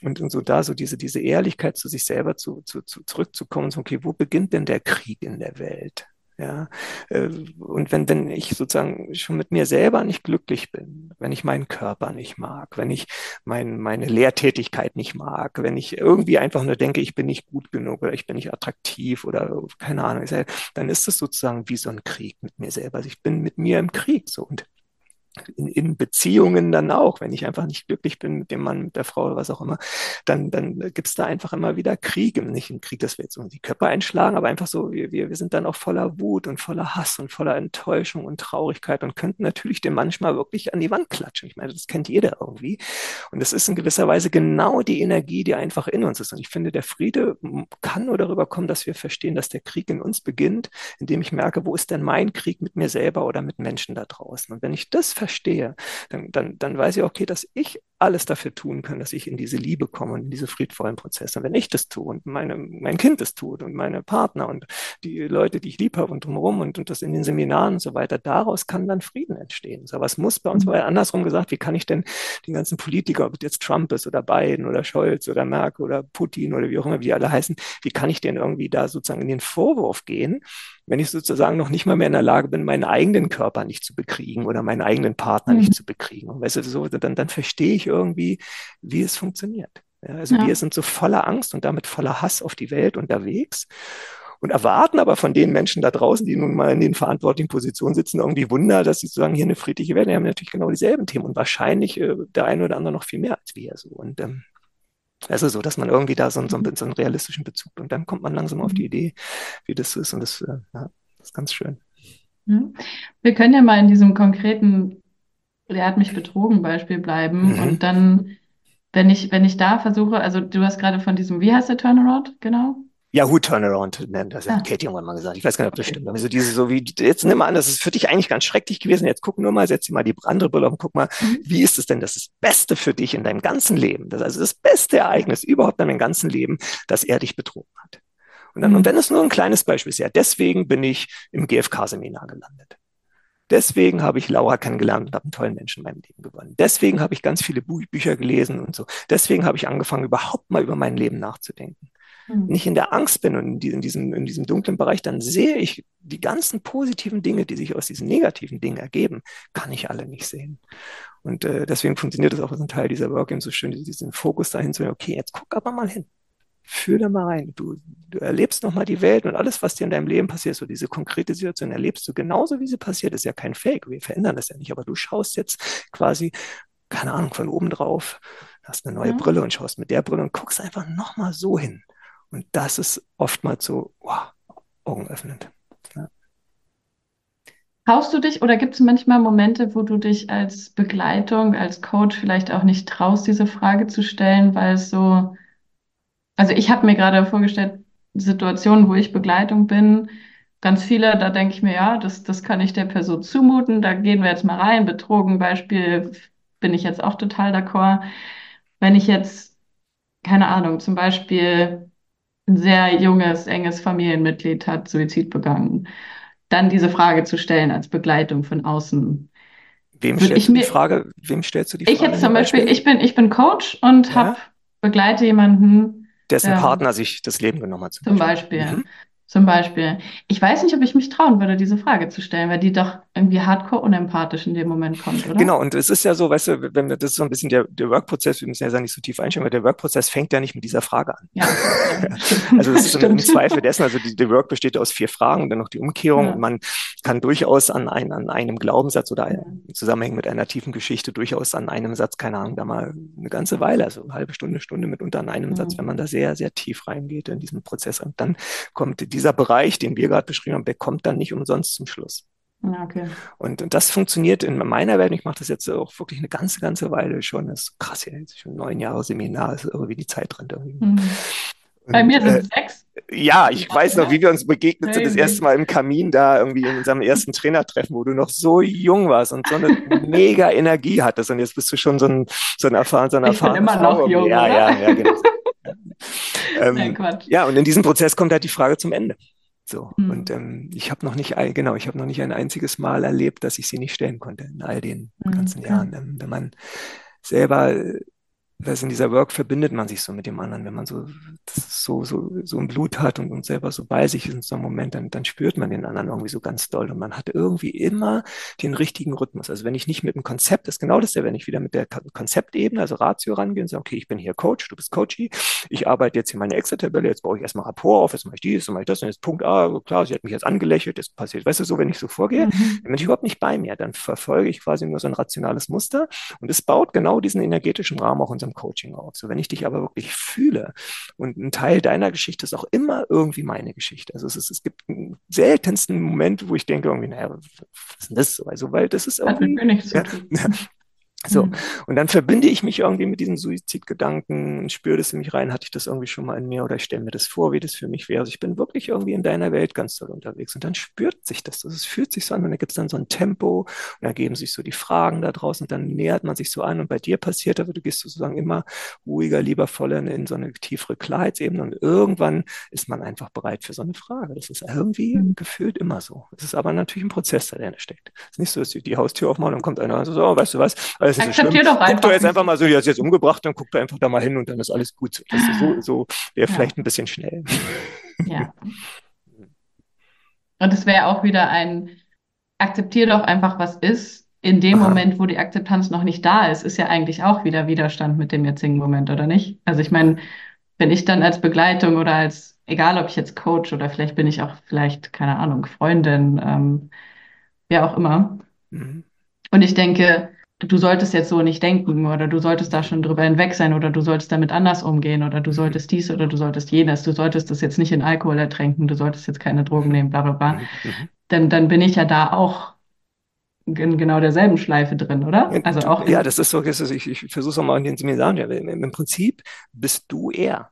Und, und so da so diese, diese Ehrlichkeit zu sich selber zu, zu, zu zurückzukommen, so, okay, wo beginnt denn der Krieg in der Welt? Ja, äh, und wenn, wenn ich sozusagen schon mit mir selber nicht glücklich bin, wenn ich meinen Körper nicht mag, wenn ich mein, meine Lehrtätigkeit nicht mag, wenn ich irgendwie einfach nur denke, ich bin nicht gut genug oder ich bin nicht attraktiv oder keine Ahnung, dann ist es sozusagen wie so ein Krieg mit mir selber. Also ich bin mit mir im Krieg so und in, in Beziehungen dann auch, wenn ich einfach nicht glücklich bin mit dem Mann, mit der Frau oder was auch immer, dann, dann gibt es da einfach immer wieder Kriege. Nicht ein Krieg, dass wir jetzt so die Köpfe einschlagen, aber einfach so, wir, wir, wir sind dann auch voller Wut und voller Hass und voller Enttäuschung und Traurigkeit und könnten natürlich den manchmal wirklich an die Wand klatschen. Ich meine, das kennt jeder irgendwie. Und das ist in gewisser Weise genau die Energie, die einfach in uns ist. Und ich finde, der Friede kann nur darüber kommen, dass wir verstehen, dass der Krieg in uns beginnt, indem ich merke, wo ist denn mein Krieg mit mir selber oder mit Menschen da draußen? Und wenn ich das verstehe, dann, dann, dann weiß ich, okay, dass ich alles dafür tun können, dass ich in diese Liebe komme und in diese friedvollen Prozesse. Und wenn ich das tue und meine, mein Kind das tut und meine Partner und die Leute, die ich lieb habe und drumherum und, und das in den Seminaren und so weiter, daraus kann dann Frieden entstehen. So, was muss bei uns, mhm. weil andersrum gesagt, wie kann ich denn den ganzen Politiker, ob jetzt Trump ist oder Biden oder Scholz oder Merkel oder Putin oder wie auch immer, wie die alle heißen, wie kann ich denn irgendwie da sozusagen in den Vorwurf gehen, wenn ich sozusagen noch nicht mal mehr in der Lage bin, meinen eigenen Körper nicht zu bekriegen oder meinen eigenen Partner mhm. nicht zu bekriegen. Und weißt du, so, dann, dann verstehe ich irgendwie, wie es funktioniert. Ja, also ja. wir sind so voller Angst und damit voller Hass auf die Welt unterwegs und erwarten aber von den Menschen da draußen, die nun mal in den verantwortlichen Positionen sitzen, irgendwie Wunder, dass sie sozusagen hier eine friedliche Welt haben. Die haben natürlich genau dieselben Themen und wahrscheinlich äh, der eine oder andere noch viel mehr als wir. So. Und ähm, also so, dass man irgendwie da so, so, mhm. so einen realistischen Bezug und dann kommt man langsam auf die mhm. Idee, wie das ist und das, äh, ja, das ist ganz schön. Mhm. Wir können ja mal in diesem konkreten, der hat mich betrogen Beispiel bleiben mhm. und dann, wenn ich, wenn ich da versuche, also du hast gerade von diesem, wie heißt der Turnaround, genau? Yahoo Turnaround nennt das. Ah. Hat Katie irgendwann mal gesagt. Ich weiß gar nicht, ob das okay. stimmt. Also diese so wie, jetzt nimm mal an, das ist für dich eigentlich ganz schrecklich gewesen. Jetzt guck nur mal, setz dir mal die andere Brille auf und guck mal, mhm. wie ist es denn, das ist das Beste für dich in deinem ganzen Leben? Das ist also das beste Ereignis überhaupt in deinem ganzen Leben, dass er dich betrogen hat. Und dann, mhm. und wenn es nur ein kleines Beispiel ist, ja, deswegen bin ich im GFK-Seminar gelandet. Deswegen habe ich Laura kennengelernt und habe einen tollen Menschen in meinem Leben gewonnen. Deswegen habe ich ganz viele Bü Bücher gelesen und so. Deswegen habe ich angefangen, überhaupt mal über mein Leben nachzudenken mhm. nicht in der Angst bin und in diesem, in diesem dunklen Bereich, dann sehe ich die ganzen positiven Dinge, die sich aus diesen negativen Dingen ergeben, kann ich alle nicht sehen. Und äh, deswegen funktioniert es auch als ein Teil dieser Workgame so schön, diesen Fokus dahin zu, okay, jetzt guck aber mal hin. Fühle mal rein. Du, du erlebst nochmal die Welt und alles, was dir in deinem Leben passiert, so diese konkrete Situation erlebst du genauso, wie sie passiert. ist ja kein Fake. Wir verändern das ja nicht. Aber du schaust jetzt quasi, keine Ahnung, von oben drauf, hast eine neue ja. Brille und schaust mit der Brille und guckst einfach nochmal so hin. Und das ist oftmals so wow, augenöffnend. Ja. Traust du dich oder gibt es manchmal Momente, wo du dich als Begleitung, als Coach vielleicht auch nicht traust, diese Frage zu stellen, weil es so, also ich habe mir gerade vorgestellt, Situationen, wo ich Begleitung bin, ganz viele, da denke ich mir, ja, das, das kann ich der Person zumuten, da gehen wir jetzt mal rein, betrogen Beispiel, bin ich jetzt auch total d'accord. Wenn ich jetzt, keine Ahnung, zum Beispiel ein sehr junges, enges Familienmitglied hat Suizid begangen. Dann diese Frage zu stellen als Begleitung von außen. Wem stellst du die Frage? Wem stellst du die Frage? Ich jetzt zum Beispiel, ich bin, ich bin Coach und ja? habe begleite jemanden, dessen ähm, Partner sich das Leben genommen hat. Zum, zum Beispiel. Beispiel. Mhm. Zum Beispiel. Ich weiß nicht, ob ich mich trauen würde, diese Frage zu stellen, weil die doch irgendwie hardcore unempathisch in dem Moment kommt, oder? Genau, und es ist ja so, weißt du, wenn wir, das ist so ein bisschen der, der Workprozess, wir müssen ja nicht so tief einsteigen, weil der Workprozess fängt ja nicht mit dieser Frage an. Ja, also das ist so im Zweifel dessen, also die, der Work besteht aus vier Fragen und dann noch die Umkehrung ja. und man kann durchaus an, ein, an einem Glaubenssatz oder ja. im Zusammenhang mit einer tiefen Geschichte durchaus an einem Satz, keine Ahnung, da mal eine ganze Weile, also eine halbe Stunde, Stunde mitunter an einem ja. Satz, wenn man da sehr, sehr tief reingeht in diesen Prozess. Und dann kommt dieser Bereich, den wir gerade beschrieben haben, der kommt dann nicht umsonst zum Schluss. Okay. Und, und das funktioniert in meiner Welt. Ich mache das jetzt auch wirklich eine ganze, ganze Weile schon. Das ist krass, ja, jetzt schon neun Jahre Seminar, ist irgendwie die Zeit drin. Mhm. Bei mir sind es äh, sechs. Ja, ich ja, weiß noch, wie wir uns begegnet sind, das erste Mal im Kamin da irgendwie in unserem ersten Trainertreffen, wo du noch so jung warst und so eine mega Energie hattest. Und jetzt bist du schon so ein, so ein erfahren, so ein. Ich bin immer noch jung. Ja, ja, ja, genau. ähm, Nein, ja, und in diesem Prozess kommt halt die Frage zum Ende. So. Mhm. Und ähm, ich habe noch nicht, genau, ich habe noch nicht ein einziges Mal erlebt, dass ich sie nicht stellen konnte in all den mhm. ganzen Jahren. Ähm, wenn man selber was in dieser Work verbindet man sich so mit dem anderen, wenn man so so so so ein Blut hat und, und selber so bei sich ist in so einem Moment, dann, dann spürt man den anderen irgendwie so ganz doll und man hat irgendwie immer den richtigen Rhythmus. Also wenn ich nicht mit dem Konzept, das ist genau das, wenn ich wieder mit der Konzeptebene, also Ratio rangehe und sage, okay, ich bin hier Coach, du bist Coachy, ich arbeite jetzt hier meine Excel-Tabelle, jetzt baue ich erstmal Rapport auf, jetzt mache ich dies, dann mache ich das und jetzt Punkt A, klar, sie hat mich jetzt angelächelt, das passiert, weißt du, so, wenn ich so vorgehe, mhm. dann bin ich überhaupt nicht bei mir, dann verfolge ich quasi nur so ein rationales Muster und es baut genau diesen energetischen Rahmen auch unserem unserem Coaching auf. So, wenn ich dich aber wirklich fühle und ein Teil deiner Geschichte ist auch immer irgendwie meine Geschichte. Also es, ist, es gibt einen seltensten Moment, wo ich denke irgendwie, naja, was ist denn das? Also, weil das ist irgendwie, ja, So, mhm. und dann verbinde ich mich irgendwie mit diesen Suizidgedanken, spüre das in mich rein, hatte ich das irgendwie schon mal in mir oder ich stelle mir das vor, wie das für mich wäre. Also ich bin wirklich irgendwie in deiner Welt ganz toll unterwegs und dann spürt sich das. Es fühlt sich so an und dann gibt es dann so ein Tempo und dann geben sich so die Fragen da draußen und dann nähert man sich so an und bei dir passiert aber du gehst sozusagen immer ruhiger, liebervoller in, so eine tiefere Klarheitsebene und irgendwann ist man einfach bereit für so eine Frage. Das ist irgendwie mhm. gefühlt immer so. Es ist aber natürlich ein Prozess, der dahinter steckt. Es ist nicht so, dass die, die Haustür aufmachen und kommt einer und so, oh, weißt du was, alles ist Akzeptier so doch einfach. Guck doch jetzt einfach mal so, die hat jetzt umgebracht, dann guck doch einfach da mal hin und dann ist alles gut. Das ist so, so wäre ja. vielleicht ein bisschen schnell. Ja. Und es wäre auch wieder ein, akzeptier doch einfach, was ist. In dem Aha. Moment, wo die Akzeptanz noch nicht da ist, ist ja eigentlich auch wieder Widerstand mit dem jetzigen Moment, oder nicht? Also ich meine, wenn ich dann als Begleitung oder als, egal ob ich jetzt Coach oder vielleicht bin ich auch vielleicht, keine Ahnung, Freundin, ähm, wer auch immer. Mhm. Und ich denke, du solltest jetzt so nicht denken oder du solltest da schon drüber hinweg sein oder du solltest damit anders umgehen oder du solltest dies oder du solltest jenes, du solltest das jetzt nicht in Alkohol ertränken, du solltest jetzt keine Drogen nehmen, bla bla bla. Mhm. Dann, dann bin ich ja da auch in genau derselben Schleife drin, oder? Also auch ja, das ist so, das ist, ich, ich versuche es auch mal in den Seminaren. Im, Im Prinzip bist du er.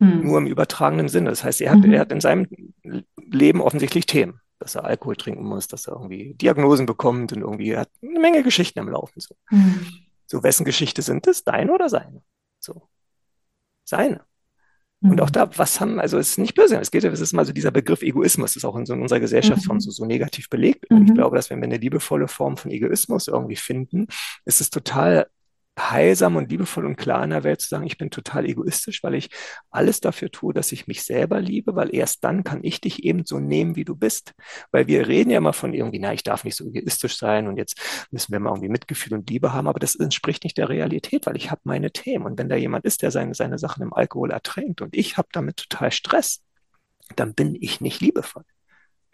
Hm. Nur im übertragenen Sinne. Das heißt, er hat, mhm. er hat in seinem Leben offensichtlich Themen dass er Alkohol trinken muss, dass er irgendwie Diagnosen bekommt und irgendwie hat eine Menge Geschichten am Laufen. So, mhm. so wessen Geschichte sind es? Deine oder seine? So, seine. Mhm. Und auch da, was haben, also es ist nicht böse, es geht ja, es ist mal so dieser Begriff Egoismus, ist auch in, so in unserer Gesellschaftsform mhm. so, so negativ belegt. Und ich mhm. glaube, dass wenn wir eine liebevolle Form von Egoismus irgendwie finden, ist es total heilsam und liebevoll und klar in der Welt zu sagen, ich bin total egoistisch, weil ich alles dafür tue, dass ich mich selber liebe, weil erst dann kann ich dich eben so nehmen, wie du bist. Weil wir reden ja immer von irgendwie, na, ich darf nicht so egoistisch sein und jetzt müssen wir mal irgendwie Mitgefühl und Liebe haben, aber das entspricht nicht der Realität, weil ich habe meine Themen. Und wenn da jemand ist, der seine, seine Sachen im Alkohol ertränkt und ich habe damit total Stress, dann bin ich nicht liebevoll.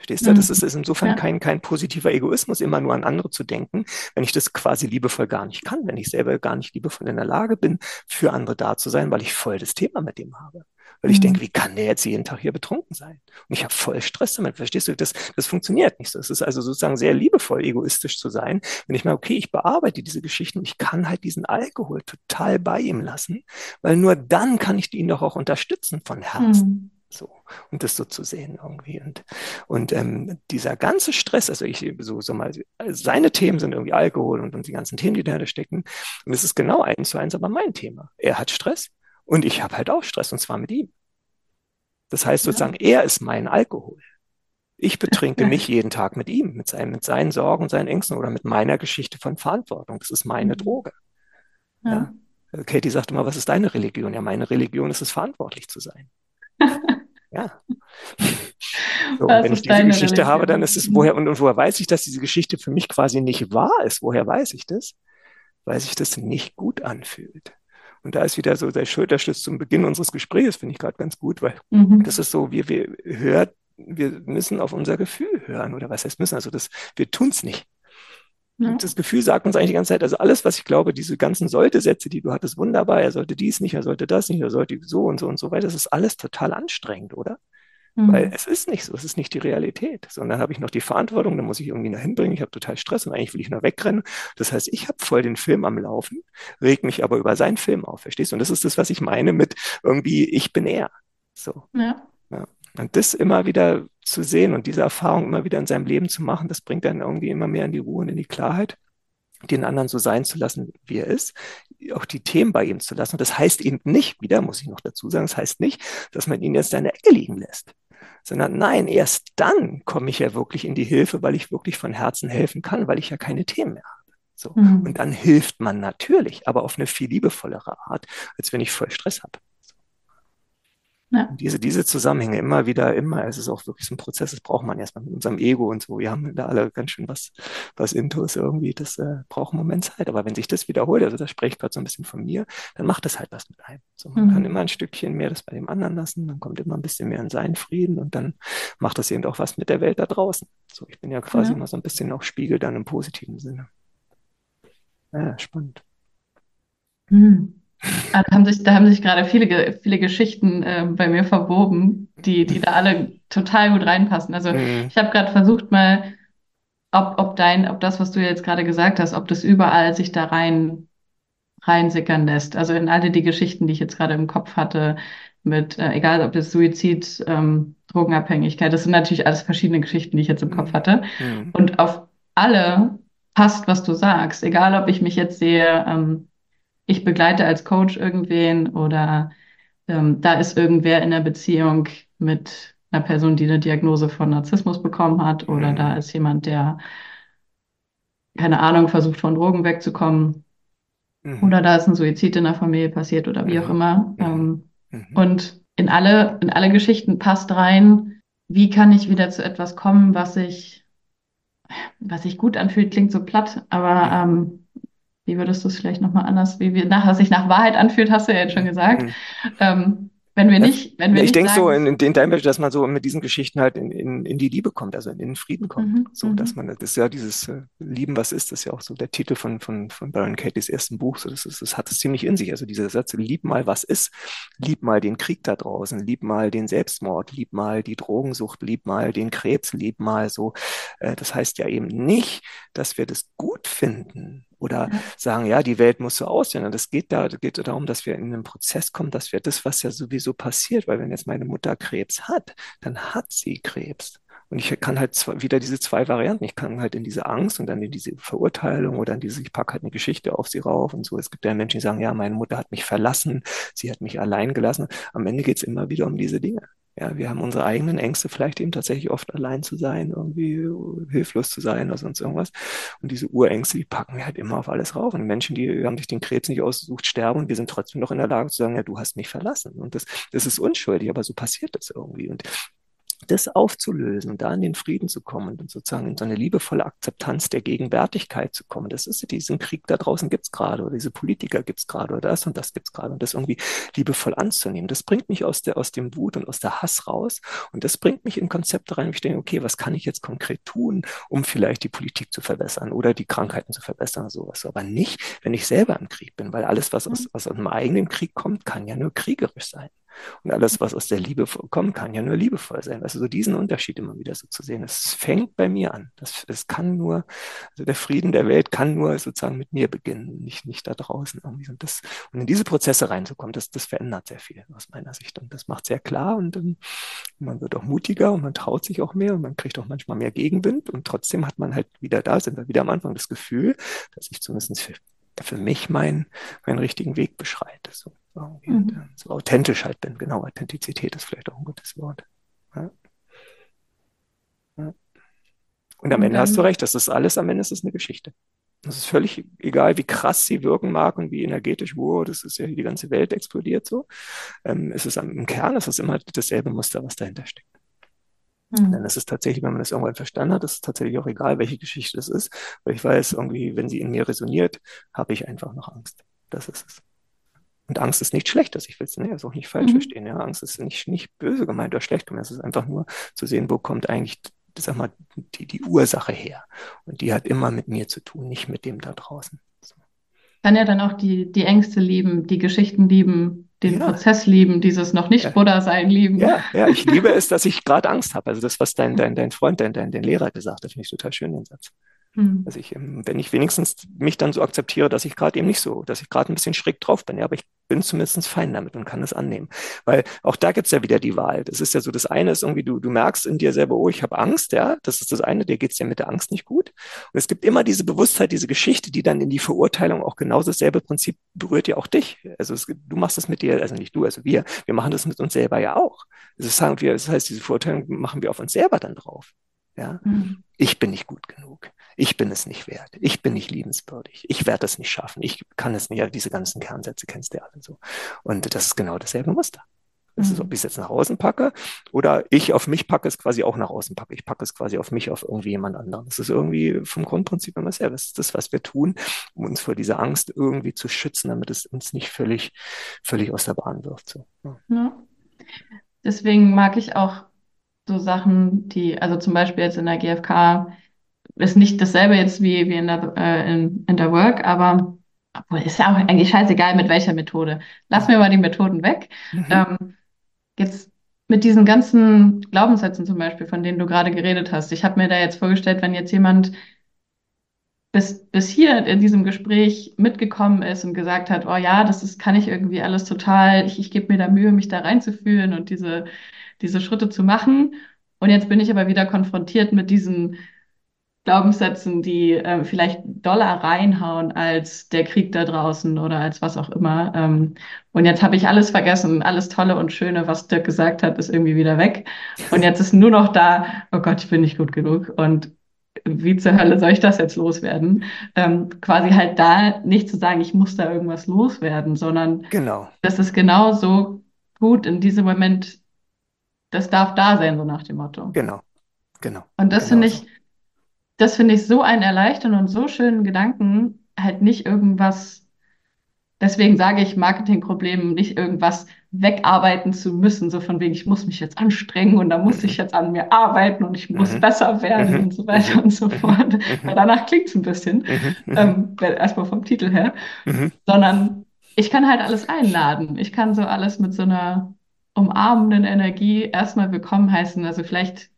Verstehst du? Das mhm. ist, ist insofern ja. kein, kein positiver Egoismus, immer nur an andere zu denken, wenn ich das quasi liebevoll gar nicht kann, wenn ich selber gar nicht liebevoll in der Lage bin, für andere da zu sein, weil ich voll das Thema mit dem habe. Weil mhm. ich denke, wie kann der jetzt jeden Tag hier betrunken sein? Und ich habe voll Stress damit. Verstehst du? Das, das funktioniert nicht so. Es ist also sozusagen sehr liebevoll, egoistisch zu sein. Wenn ich mal, okay, ich bearbeite diese Geschichten und ich kann halt diesen Alkohol total bei ihm lassen, weil nur dann kann ich ihn doch auch unterstützen von Herzen. Mhm. So, und das so zu sehen irgendwie. Und, und ähm, dieser ganze Stress, also ich so, so mal, seine Themen sind irgendwie Alkohol und, und die ganzen Themen, die dahinter stecken. Und es ist genau eins zu eins aber mein Thema. Er hat Stress und ich habe halt auch Stress und zwar mit ihm. Das heißt sozusagen, ja. er ist mein Alkohol. Ich betrinke mich jeden Tag mit ihm, mit, seinen, mit seinen Sorgen, seinen Ängsten oder mit meiner Geschichte von Verantwortung. Das ist meine mhm. Droge. Ja. ja. Katie sagte mal, was ist deine Religion? Ja, meine Religion ist es, verantwortlich zu sein. Ja. So, wenn ich diese Geschichte Religion? habe, dann ist es, woher, und, und woher weiß ich, dass diese Geschichte für mich quasi nicht wahr ist? Woher weiß ich das? Weil sich das nicht gut anfühlt. Und da ist wieder so der Schulterschluss zum Beginn unseres Gesprächs, finde ich gerade ganz gut, weil mhm. das ist so, wir, wir hört, wir müssen auf unser Gefühl hören, oder was heißt müssen? Also das, wir tun es nicht. Ja. Das Gefühl sagt uns eigentlich die ganze Zeit, also alles, was ich glaube, diese ganzen Sollte-Sätze, die du hattest, wunderbar, er sollte dies nicht, er sollte das nicht, er sollte so und so und so weiter, das ist alles total anstrengend, oder? Mhm. Weil es ist nicht so, es ist nicht die Realität, sondern habe ich noch die Verantwortung, dann muss ich irgendwie dahin bringen, ich habe total Stress und eigentlich will ich nur wegrennen. Das heißt, ich habe voll den Film am Laufen, reg mich aber über seinen Film auf, verstehst du? Und das ist das, was ich meine mit irgendwie, ich bin er. So. Ja. ja. Und das immer wieder zu sehen und diese Erfahrung immer wieder in seinem Leben zu machen, das bringt dann irgendwie immer mehr in die Ruhe und in die Klarheit, den anderen so sein zu lassen, wie er ist, auch die Themen bei ihm zu lassen. Und das heißt eben nicht, wieder muss ich noch dazu sagen, das heißt nicht, dass man ihn jetzt in der Ecke liegen lässt, sondern nein, erst dann komme ich ja wirklich in die Hilfe, weil ich wirklich von Herzen helfen kann, weil ich ja keine Themen mehr habe. So. Mhm. Und dann hilft man natürlich, aber auf eine viel liebevollere Art, als wenn ich voll Stress habe. Ja. Diese, diese Zusammenhänge immer wieder, immer, es ist auch wirklich so ein Prozess, das braucht man erstmal mit unserem Ego und so. Wir haben da alle ganz schön was, was Intus irgendwie, das äh, braucht einen Moment Zeit. Aber wenn sich das wiederholt, also das spreche ich gerade so ein bisschen von mir, dann macht das halt was mit einem. So, man mhm. kann immer ein Stückchen mehr das bei dem anderen lassen, dann kommt immer ein bisschen mehr in seinen Frieden und dann macht das eben auch was mit der Welt da draußen. So, ich bin ja quasi ja. immer so ein bisschen auch Spiegel dann im positiven Sinne. Ja, spannend. Mhm. Ah, da haben sich, da haben sich gerade viele, viele Geschichten äh, bei mir verwoben, die, die da alle total gut reinpassen. Also mhm. ich habe gerade versucht, mal ob, ob dein, ob das, was du jetzt gerade gesagt hast, ob das überall sich da rein reinsickern lässt. Also in alle die Geschichten, die ich jetzt gerade im Kopf hatte, mit, äh, egal ob das Suizid, ähm, Drogenabhängigkeit, das sind natürlich alles verschiedene Geschichten, die ich jetzt im Kopf hatte. Mhm. Und auf alle passt, was du sagst. Egal, ob ich mich jetzt sehe, ähm, ich begleite als Coach irgendwen oder ähm, da ist irgendwer in der Beziehung mit einer Person, die eine Diagnose von Narzissmus bekommen hat oder mhm. da ist jemand, der keine Ahnung, versucht von Drogen wegzukommen mhm. oder da ist ein Suizid in der Familie passiert oder wie auch mhm. immer. Mhm. Ähm, mhm. Und in alle, in alle Geschichten passt rein, wie kann ich wieder zu etwas kommen, was sich, was sich gut anfühlt, klingt so platt, aber ähm, wie würdest du es vielleicht nochmal anders, wie wir nach, was sich nach Wahrheit anfühlt, hast du ja jetzt schon gesagt. Mhm. Ähm, wenn wir nicht, wenn wir ich denke so in, in deinem Beispiel, dass man so mit diesen Geschichten halt in, in, in die Liebe kommt, also in den Frieden kommt. Mhm, so, dass mhm. man, das ist ja dieses äh, Lieben, was ist, das ist ja auch so der Titel von, von, von Baron Katie's ersten Buch. So, das, ist, das hat es ziemlich in sich. Also dieser Satz, lieb mal, was ist, lieb mal den Krieg da draußen, lieb mal den Selbstmord, lieb mal die Drogensucht, lieb mal den Krebs, lieb mal so. Äh, das heißt ja eben nicht, dass wir das gut finden, oder sagen, ja, die Welt muss so aussehen. Und es geht da, geht darum, dass wir in einen Prozess kommen, dass wir das, was ja sowieso passiert, weil wenn jetzt meine Mutter Krebs hat, dann hat sie Krebs. Und ich kann halt zwei, wieder diese zwei Varianten. Ich kann halt in diese Angst und dann in diese Verurteilung oder in diese, ich packe halt eine Geschichte auf sie rauf und so. Es gibt ja Menschen, die sagen, ja, meine Mutter hat mich verlassen, sie hat mich allein gelassen. Am Ende geht es immer wieder um diese Dinge. Ja, wir haben unsere eigenen Ängste, vielleicht eben tatsächlich oft allein zu sein, irgendwie hilflos zu sein oder sonst irgendwas. Und diese Urängste, die packen wir halt immer auf alles rauf. Und Menschen, die haben sich den Krebs nicht ausgesucht, sterben und wir sind trotzdem noch in der Lage zu sagen, ja, du hast mich verlassen. Und das, das ist unschuldig, aber so passiert das irgendwie. Und das aufzulösen und da in den Frieden zu kommen und sozusagen in so eine liebevolle Akzeptanz der Gegenwärtigkeit zu kommen. Das ist diesen Krieg da draußen gibt's gerade oder diese Politiker gibt's gerade oder das und das gibt's gerade und das irgendwie liebevoll anzunehmen. Das bringt mich aus der aus dem Wut und aus der Hass raus und das bringt mich in Konzepte rein, wo ich denke, okay, was kann ich jetzt konkret tun, um vielleicht die Politik zu verbessern oder die Krankheiten zu verbessern oder sowas. Aber nicht, wenn ich selber im Krieg bin, weil alles, was aus, mhm. aus einem eigenen Krieg kommt, kann ja nur kriegerisch sein. Und alles, was aus der Liebe kommt, kann ja nur liebevoll sein. Also so diesen Unterschied immer wieder so zu sehen. Es fängt bei mir an. Das, es kann nur, also der Frieden der Welt kann nur sozusagen mit mir beginnen, nicht, nicht da draußen irgendwie. Und, das, und in diese Prozesse reinzukommen, das, das verändert sehr viel aus meiner Sicht. Und das macht sehr klar und um, man wird auch mutiger und man traut sich auch mehr und man kriegt auch manchmal mehr Gegenwind. Und trotzdem hat man halt wieder da, sind wir wieder am Anfang das Gefühl, dass ich zumindest für, für mich meinen, meinen richtigen Weg beschreite. So mhm. so authentisch halt bin. Genau, Authentizität ist vielleicht auch ein gutes Wort. Ja. Ja. Und am Ende hast du recht, das ist alles, am Ende ist es eine Geschichte. Das ist völlig egal, wie krass sie wirken mag und wie energetisch, wow, das ist ja die ganze Welt explodiert so. Ähm, es ist im Kern, es ist immer dasselbe Muster, was dahinter steckt. Mhm. Denn es ist tatsächlich, wenn man das irgendwann verstanden hat, ist es tatsächlich auch egal, welche Geschichte es ist, weil ich weiß, irgendwie, wenn sie in mir resoniert, habe ich einfach noch Angst. Das ist es. Und Angst ist nicht schlecht, dass ich will es ne, auch nicht falsch mhm. verstehen. Ja, Angst ist nicht, nicht böse gemeint oder schlecht gemeint. Es ist einfach nur zu sehen, wo kommt eigentlich, sag mal, die, die Ursache her. Und die hat immer mit mir zu tun, nicht mit dem da draußen. So. Kann ja dann auch die, die Ängste lieben, die Geschichten lieben, den ja. Prozess lieben, dieses noch nicht. Buddha sein lieben. Ja, ja, ich liebe es, dass ich gerade Angst habe. Also das, was dein, dein, dein Freund, dein, dein, dein Lehrer gesagt hat, finde ich total schön, den Satz. Mhm. Also ich, ähm, wenn ich wenigstens mich dann so akzeptiere, dass ich gerade eben nicht so, dass ich gerade ein bisschen schräg drauf bin, ja, aber ich bin zumindest fein damit und kann es annehmen. Weil auch da gibt's ja wieder die Wahl. Das ist ja so, das eine ist irgendwie, du, du merkst in dir selber, oh, ich habe Angst, ja, das ist das eine, dir geht's ja mit der Angst nicht gut. Und es gibt immer diese Bewusstheit, diese Geschichte, die dann in die Verurteilung auch genauso dasselbe Prinzip berührt ja auch dich. Also es, du machst das mit dir, also nicht du, also wir, wir machen das mit uns selber ja auch. Das, sagen wir, das heißt, diese Verurteilung machen wir auf uns selber dann drauf. Ja, mhm. ich bin nicht gut genug. Ich bin es nicht wert. Ich bin nicht liebenswürdig. Ich werde es nicht schaffen. Ich kann es nicht. Ja, diese ganzen Kernsätze kennst du ja alle so. Und das ist genau dasselbe Muster. Das ist, ob mhm. ich es jetzt nach außen packe oder ich auf mich packe, es quasi auch nach außen packe. Ich packe es quasi auf mich, auf irgendwie jemand anderen. Das ist irgendwie vom Grundprinzip immer selber. Das ist das, was wir tun, um uns vor dieser Angst irgendwie zu schützen, damit es uns nicht völlig, völlig aus der Bahn wirft. So. Ja. Ja. Deswegen mag ich auch so Sachen, die, also zum Beispiel jetzt in der GfK, ist nicht dasselbe jetzt wie, wie in, der, äh, in, in der Work, aber obwohl ist ja auch eigentlich scheißegal, mit welcher Methode. Lass mir mal die Methoden weg. Mhm. Ähm, jetzt mit diesen ganzen Glaubenssätzen zum Beispiel, von denen du gerade geredet hast. Ich habe mir da jetzt vorgestellt, wenn jetzt jemand bis, bis hier in diesem Gespräch mitgekommen ist und gesagt hat, oh ja, das ist, kann ich irgendwie alles total, ich, ich gebe mir da Mühe, mich da reinzufühlen und diese, diese Schritte zu machen. Und jetzt bin ich aber wieder konfrontiert mit diesen Glaubenssätzen, die äh, vielleicht doller reinhauen als der Krieg da draußen oder als was auch immer. Ähm, und jetzt habe ich alles vergessen, alles Tolle und Schöne, was Dirk gesagt hat, ist irgendwie wieder weg. Und jetzt ist nur noch da, oh Gott, ich bin nicht gut genug. Und wie zur Hölle soll ich das jetzt loswerden? Ähm, quasi halt da nicht zu sagen, ich muss da irgendwas loswerden, sondern genau. das ist genau so gut in diesem Moment, das darf da sein, so nach dem Motto. Genau, genau. Und das genau finde ich, das finde ich so einen erleichternden und so schönen Gedanken, halt nicht irgendwas, deswegen sage ich Marketingproblemen, nicht irgendwas wegarbeiten zu müssen, so von wegen, ich muss mich jetzt anstrengen und da muss ich jetzt an mir arbeiten und ich muss mhm. besser werden mhm. und so weiter mhm. und so fort. Weil danach klingt es ein bisschen, mhm. ähm, erstmal vom Titel her, mhm. sondern ich kann halt alles einladen. Ich kann so alles mit so einer umarmenden Energie erstmal willkommen heißen. Also vielleicht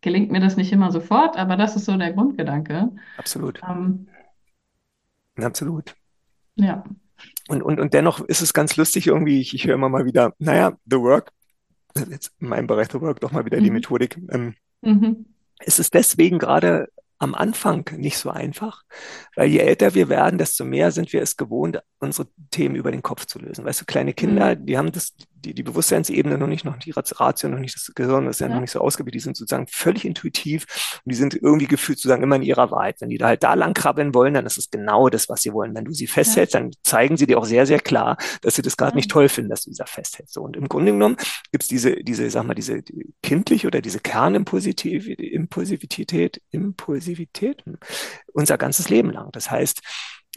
gelingt mir das nicht immer sofort, aber das ist so der Grundgedanke. Absolut. Ähm, Absolut. Ja. Und, und, und dennoch ist es ganz lustig irgendwie, ich, ich höre immer mal wieder, naja, The Work, jetzt in meinem Bereich The Work doch mal wieder mhm. die Methodik. Ähm, mhm. Ist es deswegen gerade am Anfang nicht so einfach, weil je älter wir werden, desto mehr sind wir es gewohnt, unsere Themen über den Kopf zu lösen. Weißt du, kleine Kinder, mhm. die haben das, die, die Bewusstseinsebene noch nicht, noch die Ratio, noch nicht das Gehirn, ist ja, ja, noch nicht so ausgebildet, die sind sozusagen völlig intuitiv und die sind irgendwie gefühlt sozusagen immer in ihrer Wahrheit. Wenn die da halt da lang krabbeln wollen, dann ist es genau das, was sie wollen. Wenn du sie festhältst, ja. dann zeigen sie dir auch sehr, sehr klar, dass sie das gerade ja. nicht toll finden, dass du sie da festhältst. So, und im Grunde genommen gibt es diese, diese, sag mal, diese die kindliche oder diese Kernimpulsivität, Impulsivität, Impulsivität, hm, unser ganzes Leben lang. Das heißt,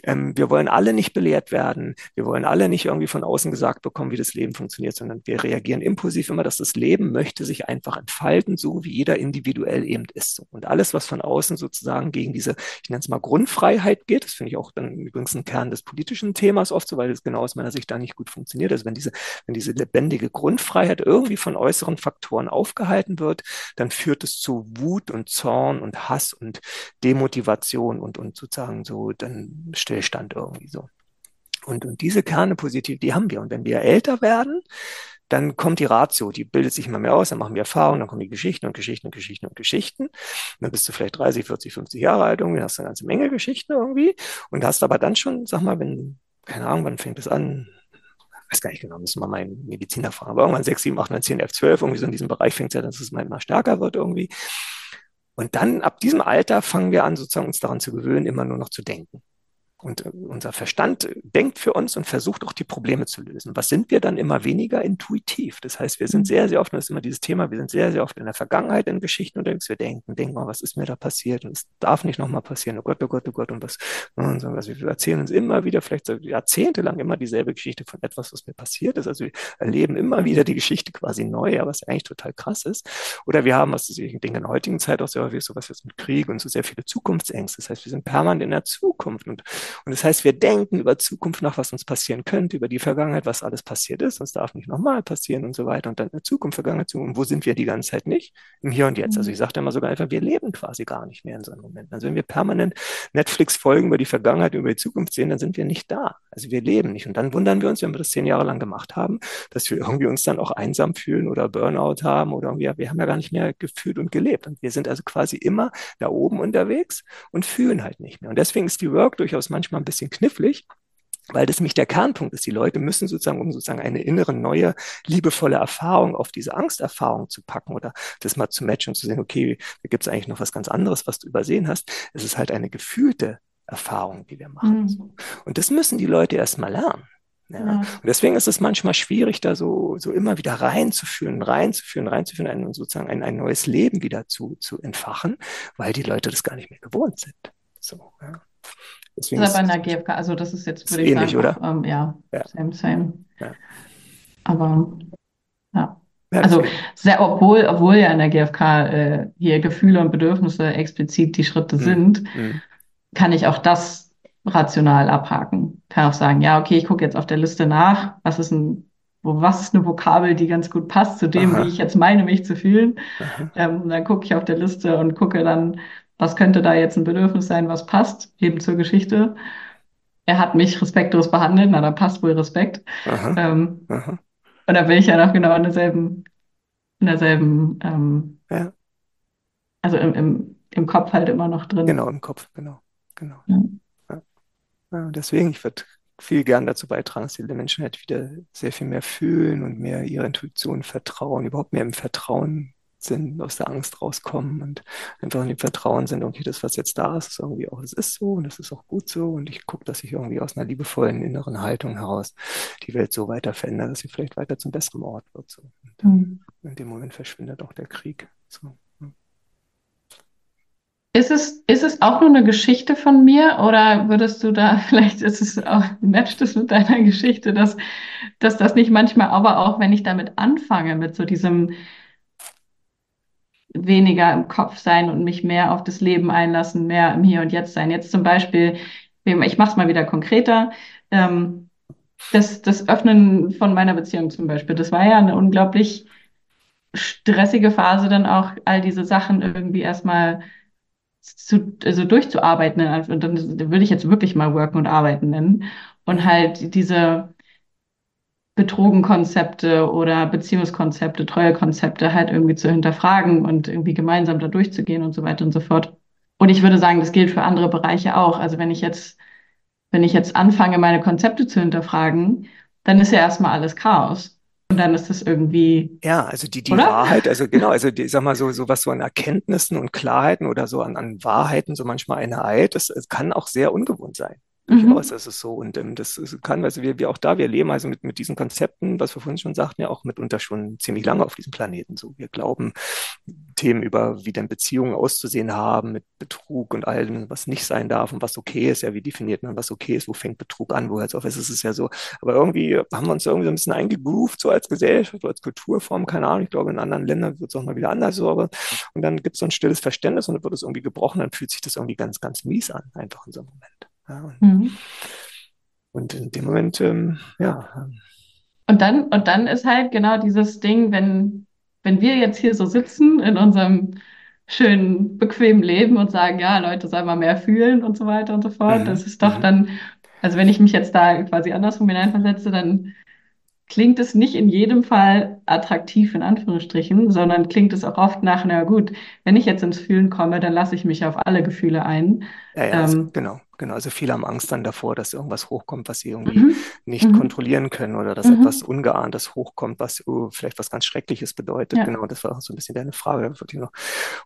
ähm, wir wollen alle nicht belehrt werden. Wir wollen alle nicht irgendwie von außen gesagt bekommen, wie das Leben funktioniert, sondern wir reagieren impulsiv immer, dass das Leben möchte sich einfach entfalten, so wie jeder individuell eben ist. Und alles, was von außen sozusagen gegen diese, ich nenne es mal Grundfreiheit geht, das finde ich auch dann übrigens ein Kern des politischen Themas oft so, weil es genau aus meiner Sicht da nicht gut funktioniert. Also wenn diese, wenn diese lebendige Grundfreiheit irgendwie von äußeren Faktoren aufgehalten wird, dann führt es zu Wut und Zorn und Hass und Demotivation und, und sozusagen so, dann stellt Stillstand irgendwie so. Und, und diese Kerne positiv, die haben wir. Und wenn wir älter werden, dann kommt die Ratio, die bildet sich immer mehr aus, dann machen wir Erfahrungen, dann kommen die Geschichten und Geschichten und Geschichten und Geschichten. Und dann bist du vielleicht 30, 40, 50 Jahre alt, irgendwie hast eine ganze Menge Geschichten irgendwie und hast aber dann schon, sag mal, wenn, keine Ahnung, wann fängt es an? Ich weiß gar nicht genau, müssen wir mal einen Mediziner fragen, aber irgendwann 6, 7, 8, 9, 10, 11, 12, irgendwie so in diesem Bereich fängt es ja, dass es mal stärker wird irgendwie. Und dann ab diesem Alter fangen wir an, sozusagen uns daran zu gewöhnen, immer nur noch zu denken. Und äh, unser Verstand denkt für uns und versucht auch die Probleme zu lösen. Was sind wir dann immer weniger intuitiv? Das heißt, wir sind mhm. sehr, sehr oft, und das ist immer dieses Thema, wir sind sehr, sehr oft in der Vergangenheit in Geschichten unterwegs. Wir denken, denken mal, was ist mir da passiert? Und es darf nicht nochmal passieren. Oh Gott, oh Gott, oh Gott. Und was, und so, also wir erzählen uns immer wieder, vielleicht so jahrzehntelang immer dieselbe Geschichte von etwas, was mir passiert ist. Also wir erleben immer wieder die Geschichte quasi neu, was eigentlich total krass ist. Oder wir haben, was ich denke, in der heutigen Zeit auch sehr häufig sowas jetzt mit Krieg und so sehr viele Zukunftsängste. Das heißt, wir sind permanent in der Zukunft und und das heißt, wir denken über Zukunft nach, was uns passieren könnte, über die Vergangenheit, was alles passiert ist, das darf nicht nochmal passieren und so weiter. Und dann in der Zukunft, Vergangenheit, Zukunft. Und wo sind wir die ganze Zeit nicht? Im Hier und Jetzt. Also ich sage immer sogar einfach, wir leben quasi gar nicht mehr in so einem Moment. Also wenn wir permanent Netflix-Folgen über die Vergangenheit, über die Zukunft sehen, dann sind wir nicht da. Also wir leben nicht. Und dann wundern wir uns, wenn wir das zehn Jahre lang gemacht haben, dass wir irgendwie uns dann auch einsam fühlen oder Burnout haben oder irgendwie, wir haben ja gar nicht mehr gefühlt und gelebt. Und wir sind also quasi immer da oben unterwegs und fühlen halt nicht mehr. Und deswegen ist die Work durchaus manchmal ein bisschen knifflig, weil das nämlich der Kernpunkt ist. Die Leute müssen sozusagen, um sozusagen eine innere, neue, liebevolle Erfahrung auf diese Angsterfahrung zu packen oder das mal zu matchen und zu sehen, okay, da gibt es eigentlich noch was ganz anderes, was du übersehen hast. Es ist halt eine gefühlte Erfahrung, die wir machen. Mhm. Und das müssen die Leute erstmal lernen. Ja. ja. Und deswegen ist es manchmal schwierig, da so, so immer wieder reinzuführen, reinzuführen, reinzuführen, ein, sozusagen ein, ein neues Leben wieder zu, zu entfachen, weil die Leute das gar nicht mehr gewohnt sind. So, ja. Deswegen das ist aber in der GfK, also das ist jetzt, würde ich ähnlich, sagen, auch, ähm, ja, ja, same, same. Ja. Aber ja. Also sehr, obwohl, obwohl ja in der GfK äh, hier Gefühle und Bedürfnisse explizit die Schritte mhm. sind, mhm. kann ich auch das rational abhaken. Kann auch sagen, ja, okay, ich gucke jetzt auf der Liste nach, was ist ein wo, was ist eine Vokabel, die ganz gut passt zu dem, Aha. wie ich jetzt meine, mich zu fühlen. Ähm, dann gucke ich auf der Liste und gucke dann, was könnte da jetzt ein Bedürfnis sein, was passt, eben zur Geschichte. Er hat mich respektlos behandelt, na, da passt wohl Respekt. Aha. Ähm, Aha. Und da bin ich ja noch genau in derselben, in derselben, ähm, ja. also im, im, im Kopf halt immer noch drin. Genau, im Kopf, genau, genau. Ja. Ja. deswegen, ich würde viel gern dazu beitragen, dass die Menschen halt wieder sehr viel mehr fühlen und mehr ihrer Intuition vertrauen, überhaupt mehr im Vertrauen sind, aus der Angst rauskommen und einfach in dem Vertrauen sind, okay, das, was jetzt da ist, ist irgendwie auch, es ist so und es ist auch gut so und ich gucke, dass ich irgendwie aus einer liebevollen inneren Haltung heraus die Welt so weiter verändere, dass sie vielleicht weiter zum besseren Ort wird. So. Mhm. In dem Moment verschwindet auch der Krieg. So. Ist es, ist es auch nur eine Geschichte von mir oder würdest du da, vielleicht ist es auch, matcht es mit deiner Geschichte, dass, dass das nicht manchmal, aber auch wenn ich damit anfange, mit so diesem weniger im Kopf sein und mich mehr auf das Leben einlassen, mehr im Hier und Jetzt sein. Jetzt zum Beispiel, ich mache es mal wieder konkreter, ähm, das, das Öffnen von meiner Beziehung zum Beispiel, das war ja eine unglaublich stressige Phase, dann auch all diese Sachen irgendwie erstmal zu, also durchzuarbeiten. Und dann würde ich jetzt wirklich mal Worken und Arbeiten nennen. Und halt diese Betrogenkonzepte oder Beziehungskonzepte, Treuekonzepte halt irgendwie zu hinterfragen und irgendwie gemeinsam da durchzugehen und so weiter und so fort. Und ich würde sagen, das gilt für andere Bereiche auch. Also wenn ich jetzt, wenn ich jetzt anfange, meine Konzepte zu hinterfragen, dann ist ja erstmal alles Chaos. Und dann ist das irgendwie. Ja, also die, die Wahrheit, also genau, also die, sag mal so, so was so an Erkenntnissen und Klarheiten oder so an, an Wahrheiten, so manchmal eine Eid, das, das kann auch sehr ungewohnt sein. Durchaus mhm. ist es so. Und ähm, das ist, kann, also wir, wir auch da, wir leben also mit, mit diesen Konzepten, was wir vorhin schon sagten, ja auch mitunter schon ziemlich lange auf diesem Planeten. So, wir glauben Themen über, wie denn Beziehungen auszusehen haben, mit Betrug und allem, was nicht sein darf und was okay ist. Ja, wie definiert man, was okay ist? Wo fängt Betrug an? Wo hört es auf? Es ist ja so. Aber irgendwie haben wir uns irgendwie so ein bisschen eingegroovt, so als Gesellschaft, als Kulturform, keine Ahnung. Ich glaube, in anderen Ländern wird es auch mal wieder anders. So, aber, und dann gibt es so ein stilles Verständnis und dann wird es irgendwie gebrochen, dann fühlt sich das irgendwie ganz, ganz mies an, einfach in so einem Moment. Ja, und, mhm. und, in dem Moment, ähm, ja. Und dann, und dann ist halt genau dieses Ding, wenn, wenn wir jetzt hier so sitzen in unserem schönen, bequemen Leben und sagen, ja, Leute, sollen mal mehr fühlen und so weiter und so fort. Mhm. Das ist doch mhm. dann, also wenn ich mich jetzt da quasi andersrum hineinversetze, dann klingt es nicht in jedem Fall attraktiv in Anführungsstrichen, sondern klingt es auch oft nach, na gut, wenn ich jetzt ins Fühlen komme, dann lasse ich mich auf alle Gefühle ein. Ja, ja, ähm, genau. Genau, also viele haben Angst dann davor, dass irgendwas hochkommt, was sie irgendwie mhm. nicht mhm. kontrollieren können oder dass mhm. etwas Ungeahntes hochkommt, was uh, vielleicht was ganz Schreckliches bedeutet. Ja. Genau, das war auch so ein bisschen deine Frage.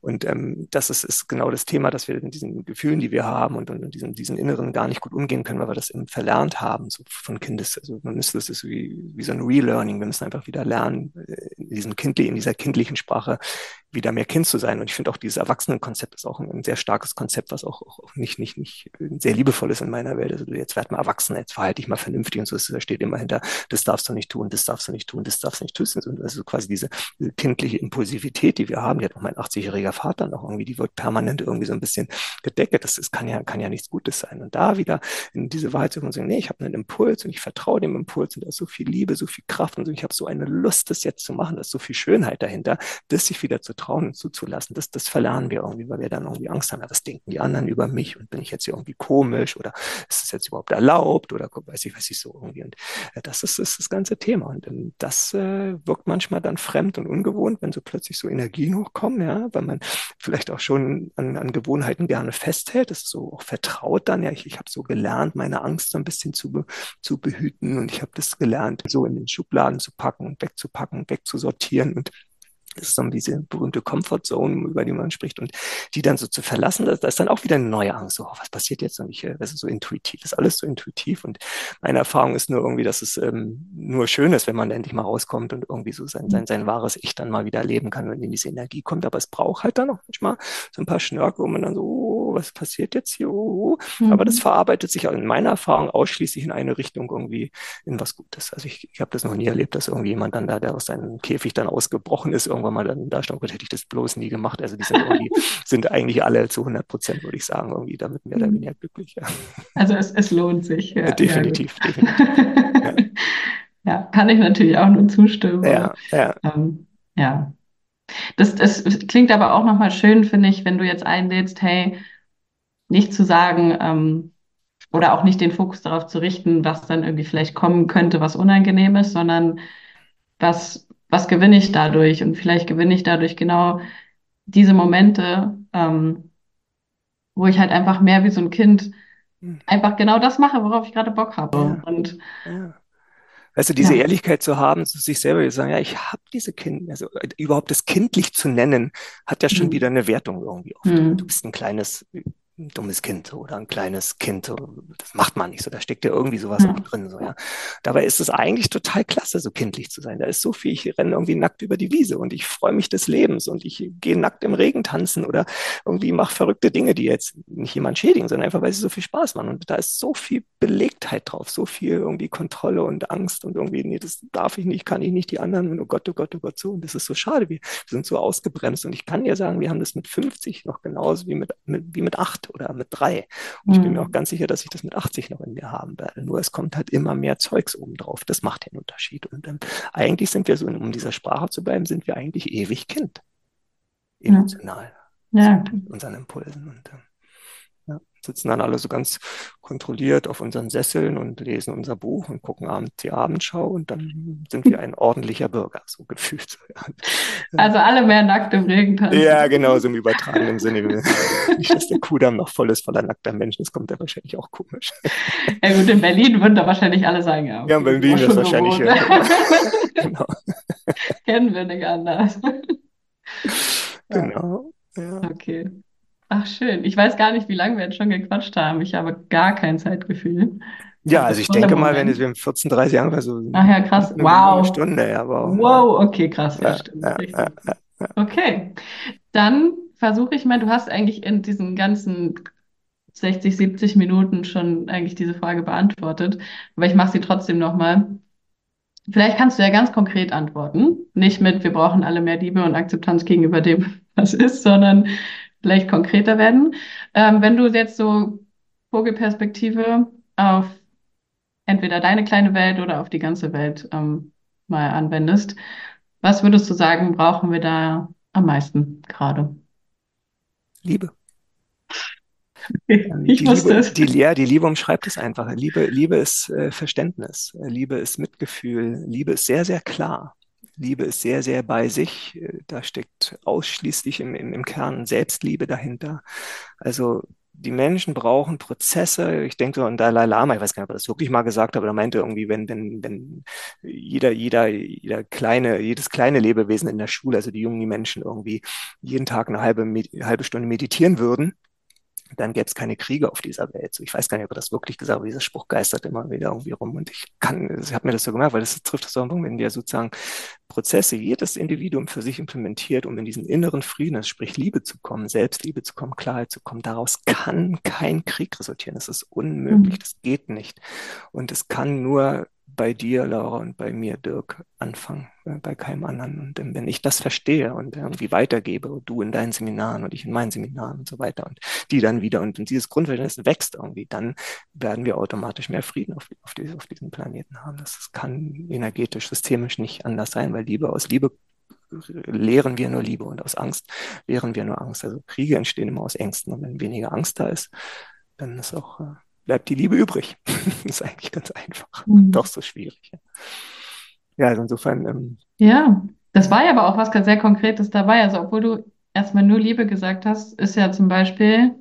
Und ähm, das ist, ist genau das Thema, dass wir mit diesen Gefühlen, die wir haben und, und diesen, diesen Inneren gar nicht gut umgehen können, weil wir das eben verlernt haben, so von Kindes. Also man müsste, das ist wie, wie so ein Relearning. Wir müssen einfach wieder lernen, äh, in diesem kindlichen, in dieser kindlichen Sprache wieder mehr Kind zu sein. Und ich finde auch dieses Erwachsenenkonzept ist auch ein, ein, sehr starkes Konzept, was auch, auch nicht, nicht, nicht sehr liebevoll ist in meiner Welt. Also jetzt werd mal erwachsen, jetzt verhalte ich mal vernünftig und so. Da steht immer hinter, das darfst du nicht tun, das darfst du nicht tun, das darfst du nicht tun. Also quasi diese, diese kindliche Impulsivität, die wir haben, die hat auch mein 80-jähriger Vater noch irgendwie, die wird permanent irgendwie so ein bisschen gedeckt. Das, das kann ja, kann ja nichts Gutes sein. Und da wieder in diese Wahrheit zu kommen und sagen, nee, ich habe einen Impuls und ich vertraue dem Impuls und da ist so viel Liebe, so viel Kraft und so. ich habe so eine Lust, das jetzt zu machen, da ist so viel Schönheit dahinter, das sich wieder zu trauen und zuzulassen, das, das verlernen wir irgendwie, weil wir dann irgendwie Angst haben, ja, was denken die anderen über mich und bin ich jetzt irgendwie komisch oder ist es jetzt überhaupt erlaubt oder weiß ich, weiß ich so irgendwie. Und äh, das ist, ist das ganze Thema. Und ähm, das äh, wirkt manchmal dann fremd und ungewohnt, wenn so plötzlich so Energien hochkommen, ja, weil man vielleicht auch schon an, an Gewohnheiten gerne festhält, das ist so auch vertraut dann, ja, ich, ich habe so gelernt, meine Angst so ein bisschen zu, zu behüten und ich habe das gelernt, so in den Schubladen zu packen, wegzupacken, wegzusortieren und das ist dann diese berühmte Comfort Zone, über die man spricht. Und die dann so zu verlassen, da, ist dann auch wieder eine neue Angst. So, oh, was passiert jetzt? Und ich, äh, das ist so intuitiv, das ist alles so intuitiv. Und meine Erfahrung ist nur irgendwie, dass es ähm, nur schön ist, wenn man endlich mal rauskommt und irgendwie so sein, sein, sein wahres Ich dann mal wieder erleben kann, wenn in diese Energie kommt. Aber es braucht halt dann auch manchmal so ein paar Schnörkel, wo man dann so, oh, was passiert jetzt hier? Oh, mhm. Aber das mhm. verarbeitet sich in meiner Erfahrung ausschließlich in eine Richtung irgendwie in was Gutes. Also ich, ich habe das noch nie erlebt, dass irgendwie jemand dann da, der aus seinem Käfig dann ausgebrochen ist, irgendwann mal dann da stand, hätte ich das bloß nie gemacht. Also die sind, sind eigentlich alle zu 100 Prozent, würde ich sagen, irgendwie damit mehr oder mhm. weniger glücklich. Ja. Also es, es lohnt sich. Ja, definitiv, ja, definitiv. ja, kann ich natürlich auch nur zustimmen. Ja, ja. Ähm, ja. Das, das klingt aber auch nochmal schön, finde ich, wenn du jetzt einlädst, hey, nicht zu sagen, ähm, oder auch nicht den Fokus darauf zu richten, was dann irgendwie vielleicht kommen könnte, was unangenehm ist, sondern was, was gewinne ich dadurch? Und vielleicht gewinne ich dadurch genau diese Momente, ähm, wo ich halt einfach mehr wie so ein Kind hm. einfach genau das mache, worauf ich gerade Bock habe. Ja. Und ja. Weißt du, diese ja. Ehrlichkeit zu haben, zu sich selber zu sagen, ja, ich habe diese Kinder, also äh, überhaupt das kindlich zu nennen, hat ja schon mhm. wieder eine Wertung irgendwie oft. Mhm. Du bist ein kleines ein dummes Kind oder ein kleines Kind. Das macht man nicht so. Da steckt ja irgendwie sowas mhm. auch drin. So, ja. Dabei ist es eigentlich total klasse, so kindlich zu sein. Da ist so viel. Ich renne irgendwie nackt über die Wiese und ich freue mich des Lebens und ich gehe nackt im Regen tanzen oder irgendwie mache verrückte Dinge, die jetzt nicht jemand schädigen, sondern einfach, weil sie so viel Spaß machen. Und da ist so viel Belegtheit drauf, so viel irgendwie Kontrolle und Angst und irgendwie, nee, das darf ich nicht, kann ich nicht, die anderen. Und oh Gott, oh Gott, oh Gott, so. Und das ist so schade. Wir, wir sind so ausgebremst. Und ich kann dir sagen, wir haben das mit 50 noch genauso wie mit, mit wie mit oder mit drei. Und ich bin mir mhm. auch ganz sicher, dass ich das mit 80 noch in mir haben werde. Nur es kommt halt immer mehr Zeugs oben drauf. Das macht den Unterschied. Und ähm, eigentlich sind wir so, um dieser Sprache zu bleiben, sind wir eigentlich ewig Kind. Emotional. Ja. ja. Mit unseren Impulsen. Und ähm, sitzen dann alle so ganz kontrolliert auf unseren Sesseln und lesen unser Buch und gucken abends die Abendschau und dann sind wir ein ordentlicher Bürger, so gefühlt. Also alle mehr nackt im Regen tanzen. Ja, genau, so im übertragenen Sinne. Nicht, dass der Kudamm noch voll ist voller nackter Menschen, das kommt ja wahrscheinlich auch komisch. Ja gut, in Berlin würden da wahrscheinlich alle sagen, ja. Okay, ja, in Berlin ist wahrscheinlich. Ja, genau. Kennen wir nicht anders. Genau. Ja. Okay. Ach, schön. Ich weiß gar nicht, wie lange wir jetzt schon gequatscht haben. Ich habe gar kein Zeitgefühl. Ja, also ich denke mal, wenn es wir haben 14, 30 Jahre, so Ach ja, krass. Eine, wow. Stunde, ja, wow. Wow, okay, krass. Ja. Ja, ja, okay. Dann versuche ich mal, du hast eigentlich in diesen ganzen 60, 70 Minuten schon eigentlich diese Frage beantwortet, aber ich mache sie trotzdem nochmal. Vielleicht kannst du ja ganz konkret antworten. Nicht mit, wir brauchen alle mehr Liebe und Akzeptanz gegenüber dem, was ist, sondern vielleicht konkreter werden. Ähm, wenn du jetzt so Vogelperspektive auf entweder deine kleine Welt oder auf die ganze Welt ähm, mal anwendest, was würdest du sagen, brauchen wir da am meisten gerade? Liebe. Ich die wusste Liebe, es. Die, ja, die Liebe umschreibt es einfach. Liebe, Liebe ist äh, Verständnis. Liebe ist Mitgefühl. Liebe ist sehr, sehr klar. Liebe ist sehr, sehr bei sich. Da steckt ausschließlich im, im, im Kern Selbstliebe dahinter. Also die Menschen brauchen Prozesse. Ich denke an Dalai Lama, ich weiß gar nicht, ob er das wirklich mal gesagt hat, aber er meinte irgendwie, wenn, wenn, wenn jeder, jeder, jeder kleine, jedes kleine Lebewesen in der Schule, also die jungen Menschen irgendwie jeden Tag eine halbe, halbe Stunde meditieren würden, dann gäbe es keine Kriege auf dieser Welt. So, ich weiß gar nicht, ob er das wirklich gesagt hat, aber dieser Spruch geistert immer wieder irgendwie rum. Und ich kann, ich habe mir das so gemerkt, weil das trifft das so einen Punkt, wenn wir sozusagen Prozesse jedes Individuum für sich implementiert, um in diesen inneren Frieden, sprich Liebe zu kommen, Selbstliebe zu kommen, Klarheit zu kommen, daraus kann kein Krieg resultieren. Das ist unmöglich, mhm. das geht nicht. Und es kann nur bei dir, Laura, und bei mir, Dirk, anfangen, äh, bei keinem anderen. Und ähm, wenn ich das verstehe und irgendwie weitergebe, du in deinen Seminaren und ich in meinen Seminaren und so weiter und die dann wieder und, und dieses Grundverständnis wächst irgendwie, dann werden wir automatisch mehr Frieden auf, auf, diese, auf diesem Planeten haben. Das kann energetisch, systemisch nicht anders sein, weil Liebe aus Liebe lehren wir nur Liebe und aus Angst lehren wir nur Angst. Also Kriege entstehen immer aus Ängsten und wenn weniger Angst da ist, dann ist auch äh, bleibt die Liebe übrig. ist eigentlich ganz einfach. Mhm. Doch so schwierig. Ja, also insofern. Ähm, ja, das war ja aber auch was ganz sehr Konkretes dabei. Also, obwohl du erstmal nur Liebe gesagt hast, ist ja zum Beispiel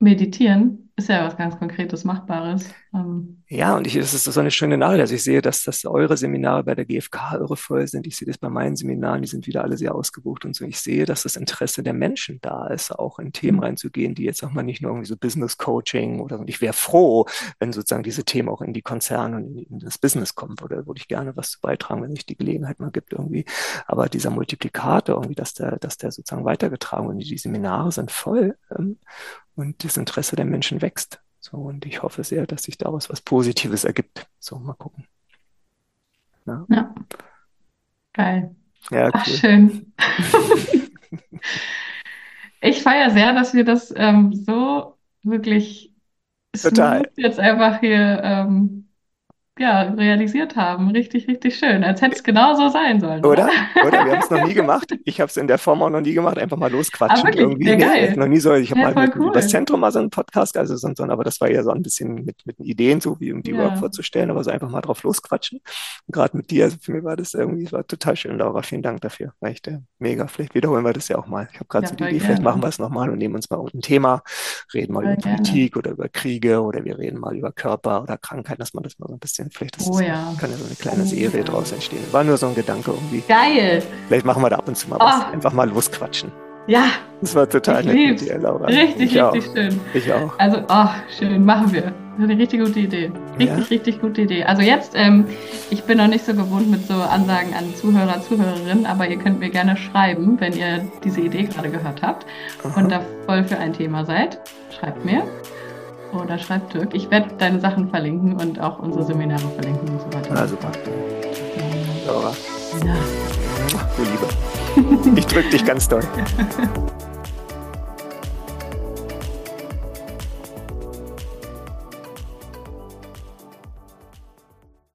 Meditieren ist ja was ganz Konkretes, Machbares. Ähm. Ja, und ich, das ist so eine schöne Nachricht. Also ich sehe, dass, dass eure Seminare bei der GfK irre voll sind. Ich sehe das bei meinen Seminaren, die sind wieder alle sehr ausgebucht und so. Ich sehe, dass das Interesse der Menschen da ist, auch in Themen reinzugehen, die jetzt auch mal nicht nur irgendwie so Business Coaching oder und ich wäre froh, wenn sozusagen diese Themen auch in die Konzerne und in, das Business kommen würde. Würde ich gerne was zu beitragen, wenn sich die Gelegenheit mal gibt irgendwie. Aber dieser Multiplikator irgendwie, dass der, dass der sozusagen weitergetragen wird. Die Seminare sind voll. Ähm, und das Interesse der Menschen wächst. So, und ich hoffe sehr, dass sich daraus was Positives ergibt. So, mal gucken. Ja. ja. Geil. Ja, Ach, schön. ich feiere sehr, dass wir das ähm, so wirklich Total. jetzt einfach hier ähm, ja, realisiert haben. Richtig, richtig schön. Als hätte es genau so sein sollen. Oder? Oder? Wir haben es noch nie gemacht. Ich habe es in der Form auch noch nie gemacht. Einfach mal losquatschen. Ah, irgendwie. Ja, geil. noch nie so. Ich habe ja, mal mit, cool. das Zentrum mal so einen Podcast, also so, aber das war ja so ein bisschen mit, mit Ideen, so wie um die ja. Work vorzustellen, aber so einfach mal drauf losquatschen. Gerade mit dir, also für mich war das irgendwie, war total schön, Laura. Vielen Dank dafür. War echt äh, mega. Vielleicht wiederholen wir das ja auch mal. Ich habe gerade ja, so die Idee, vielleicht machen wir es nochmal und nehmen uns mal ein Thema, reden mal voll über gerne. Politik oder über Kriege oder wir reden mal über Körper oder Krankheiten, dass man das mal so ein bisschen, vielleicht das oh, ist, ja. kann ja so eine kleine Serie draus entstehen. War nur so ein Gedanke irgendwie. Geil. Vielleicht machen wir da ab und zu mal was. Oh. Einfach mal losquatschen. Ja. Das war total nett mit dir, Laura. Richtig, ich richtig auch. schön. Ich auch. Also, oh, schön, machen wir. Das ist eine richtig gute Idee. Richtig, ja? richtig gute Idee. Also jetzt, ähm, ich bin noch nicht so gewohnt mit so Ansagen an Zuhörer, Zuhörerinnen, aber ihr könnt mir gerne schreiben, wenn ihr diese Idee gerade gehört habt Aha. und da voll für ein Thema seid. Schreibt mir. Oder schreibt Dirk. Ich werde deine Sachen verlinken und auch unsere Seminare verlinken und so weiter. Na super. Laura. Ja. Du Liebe. Ich drücke dich ganz doll.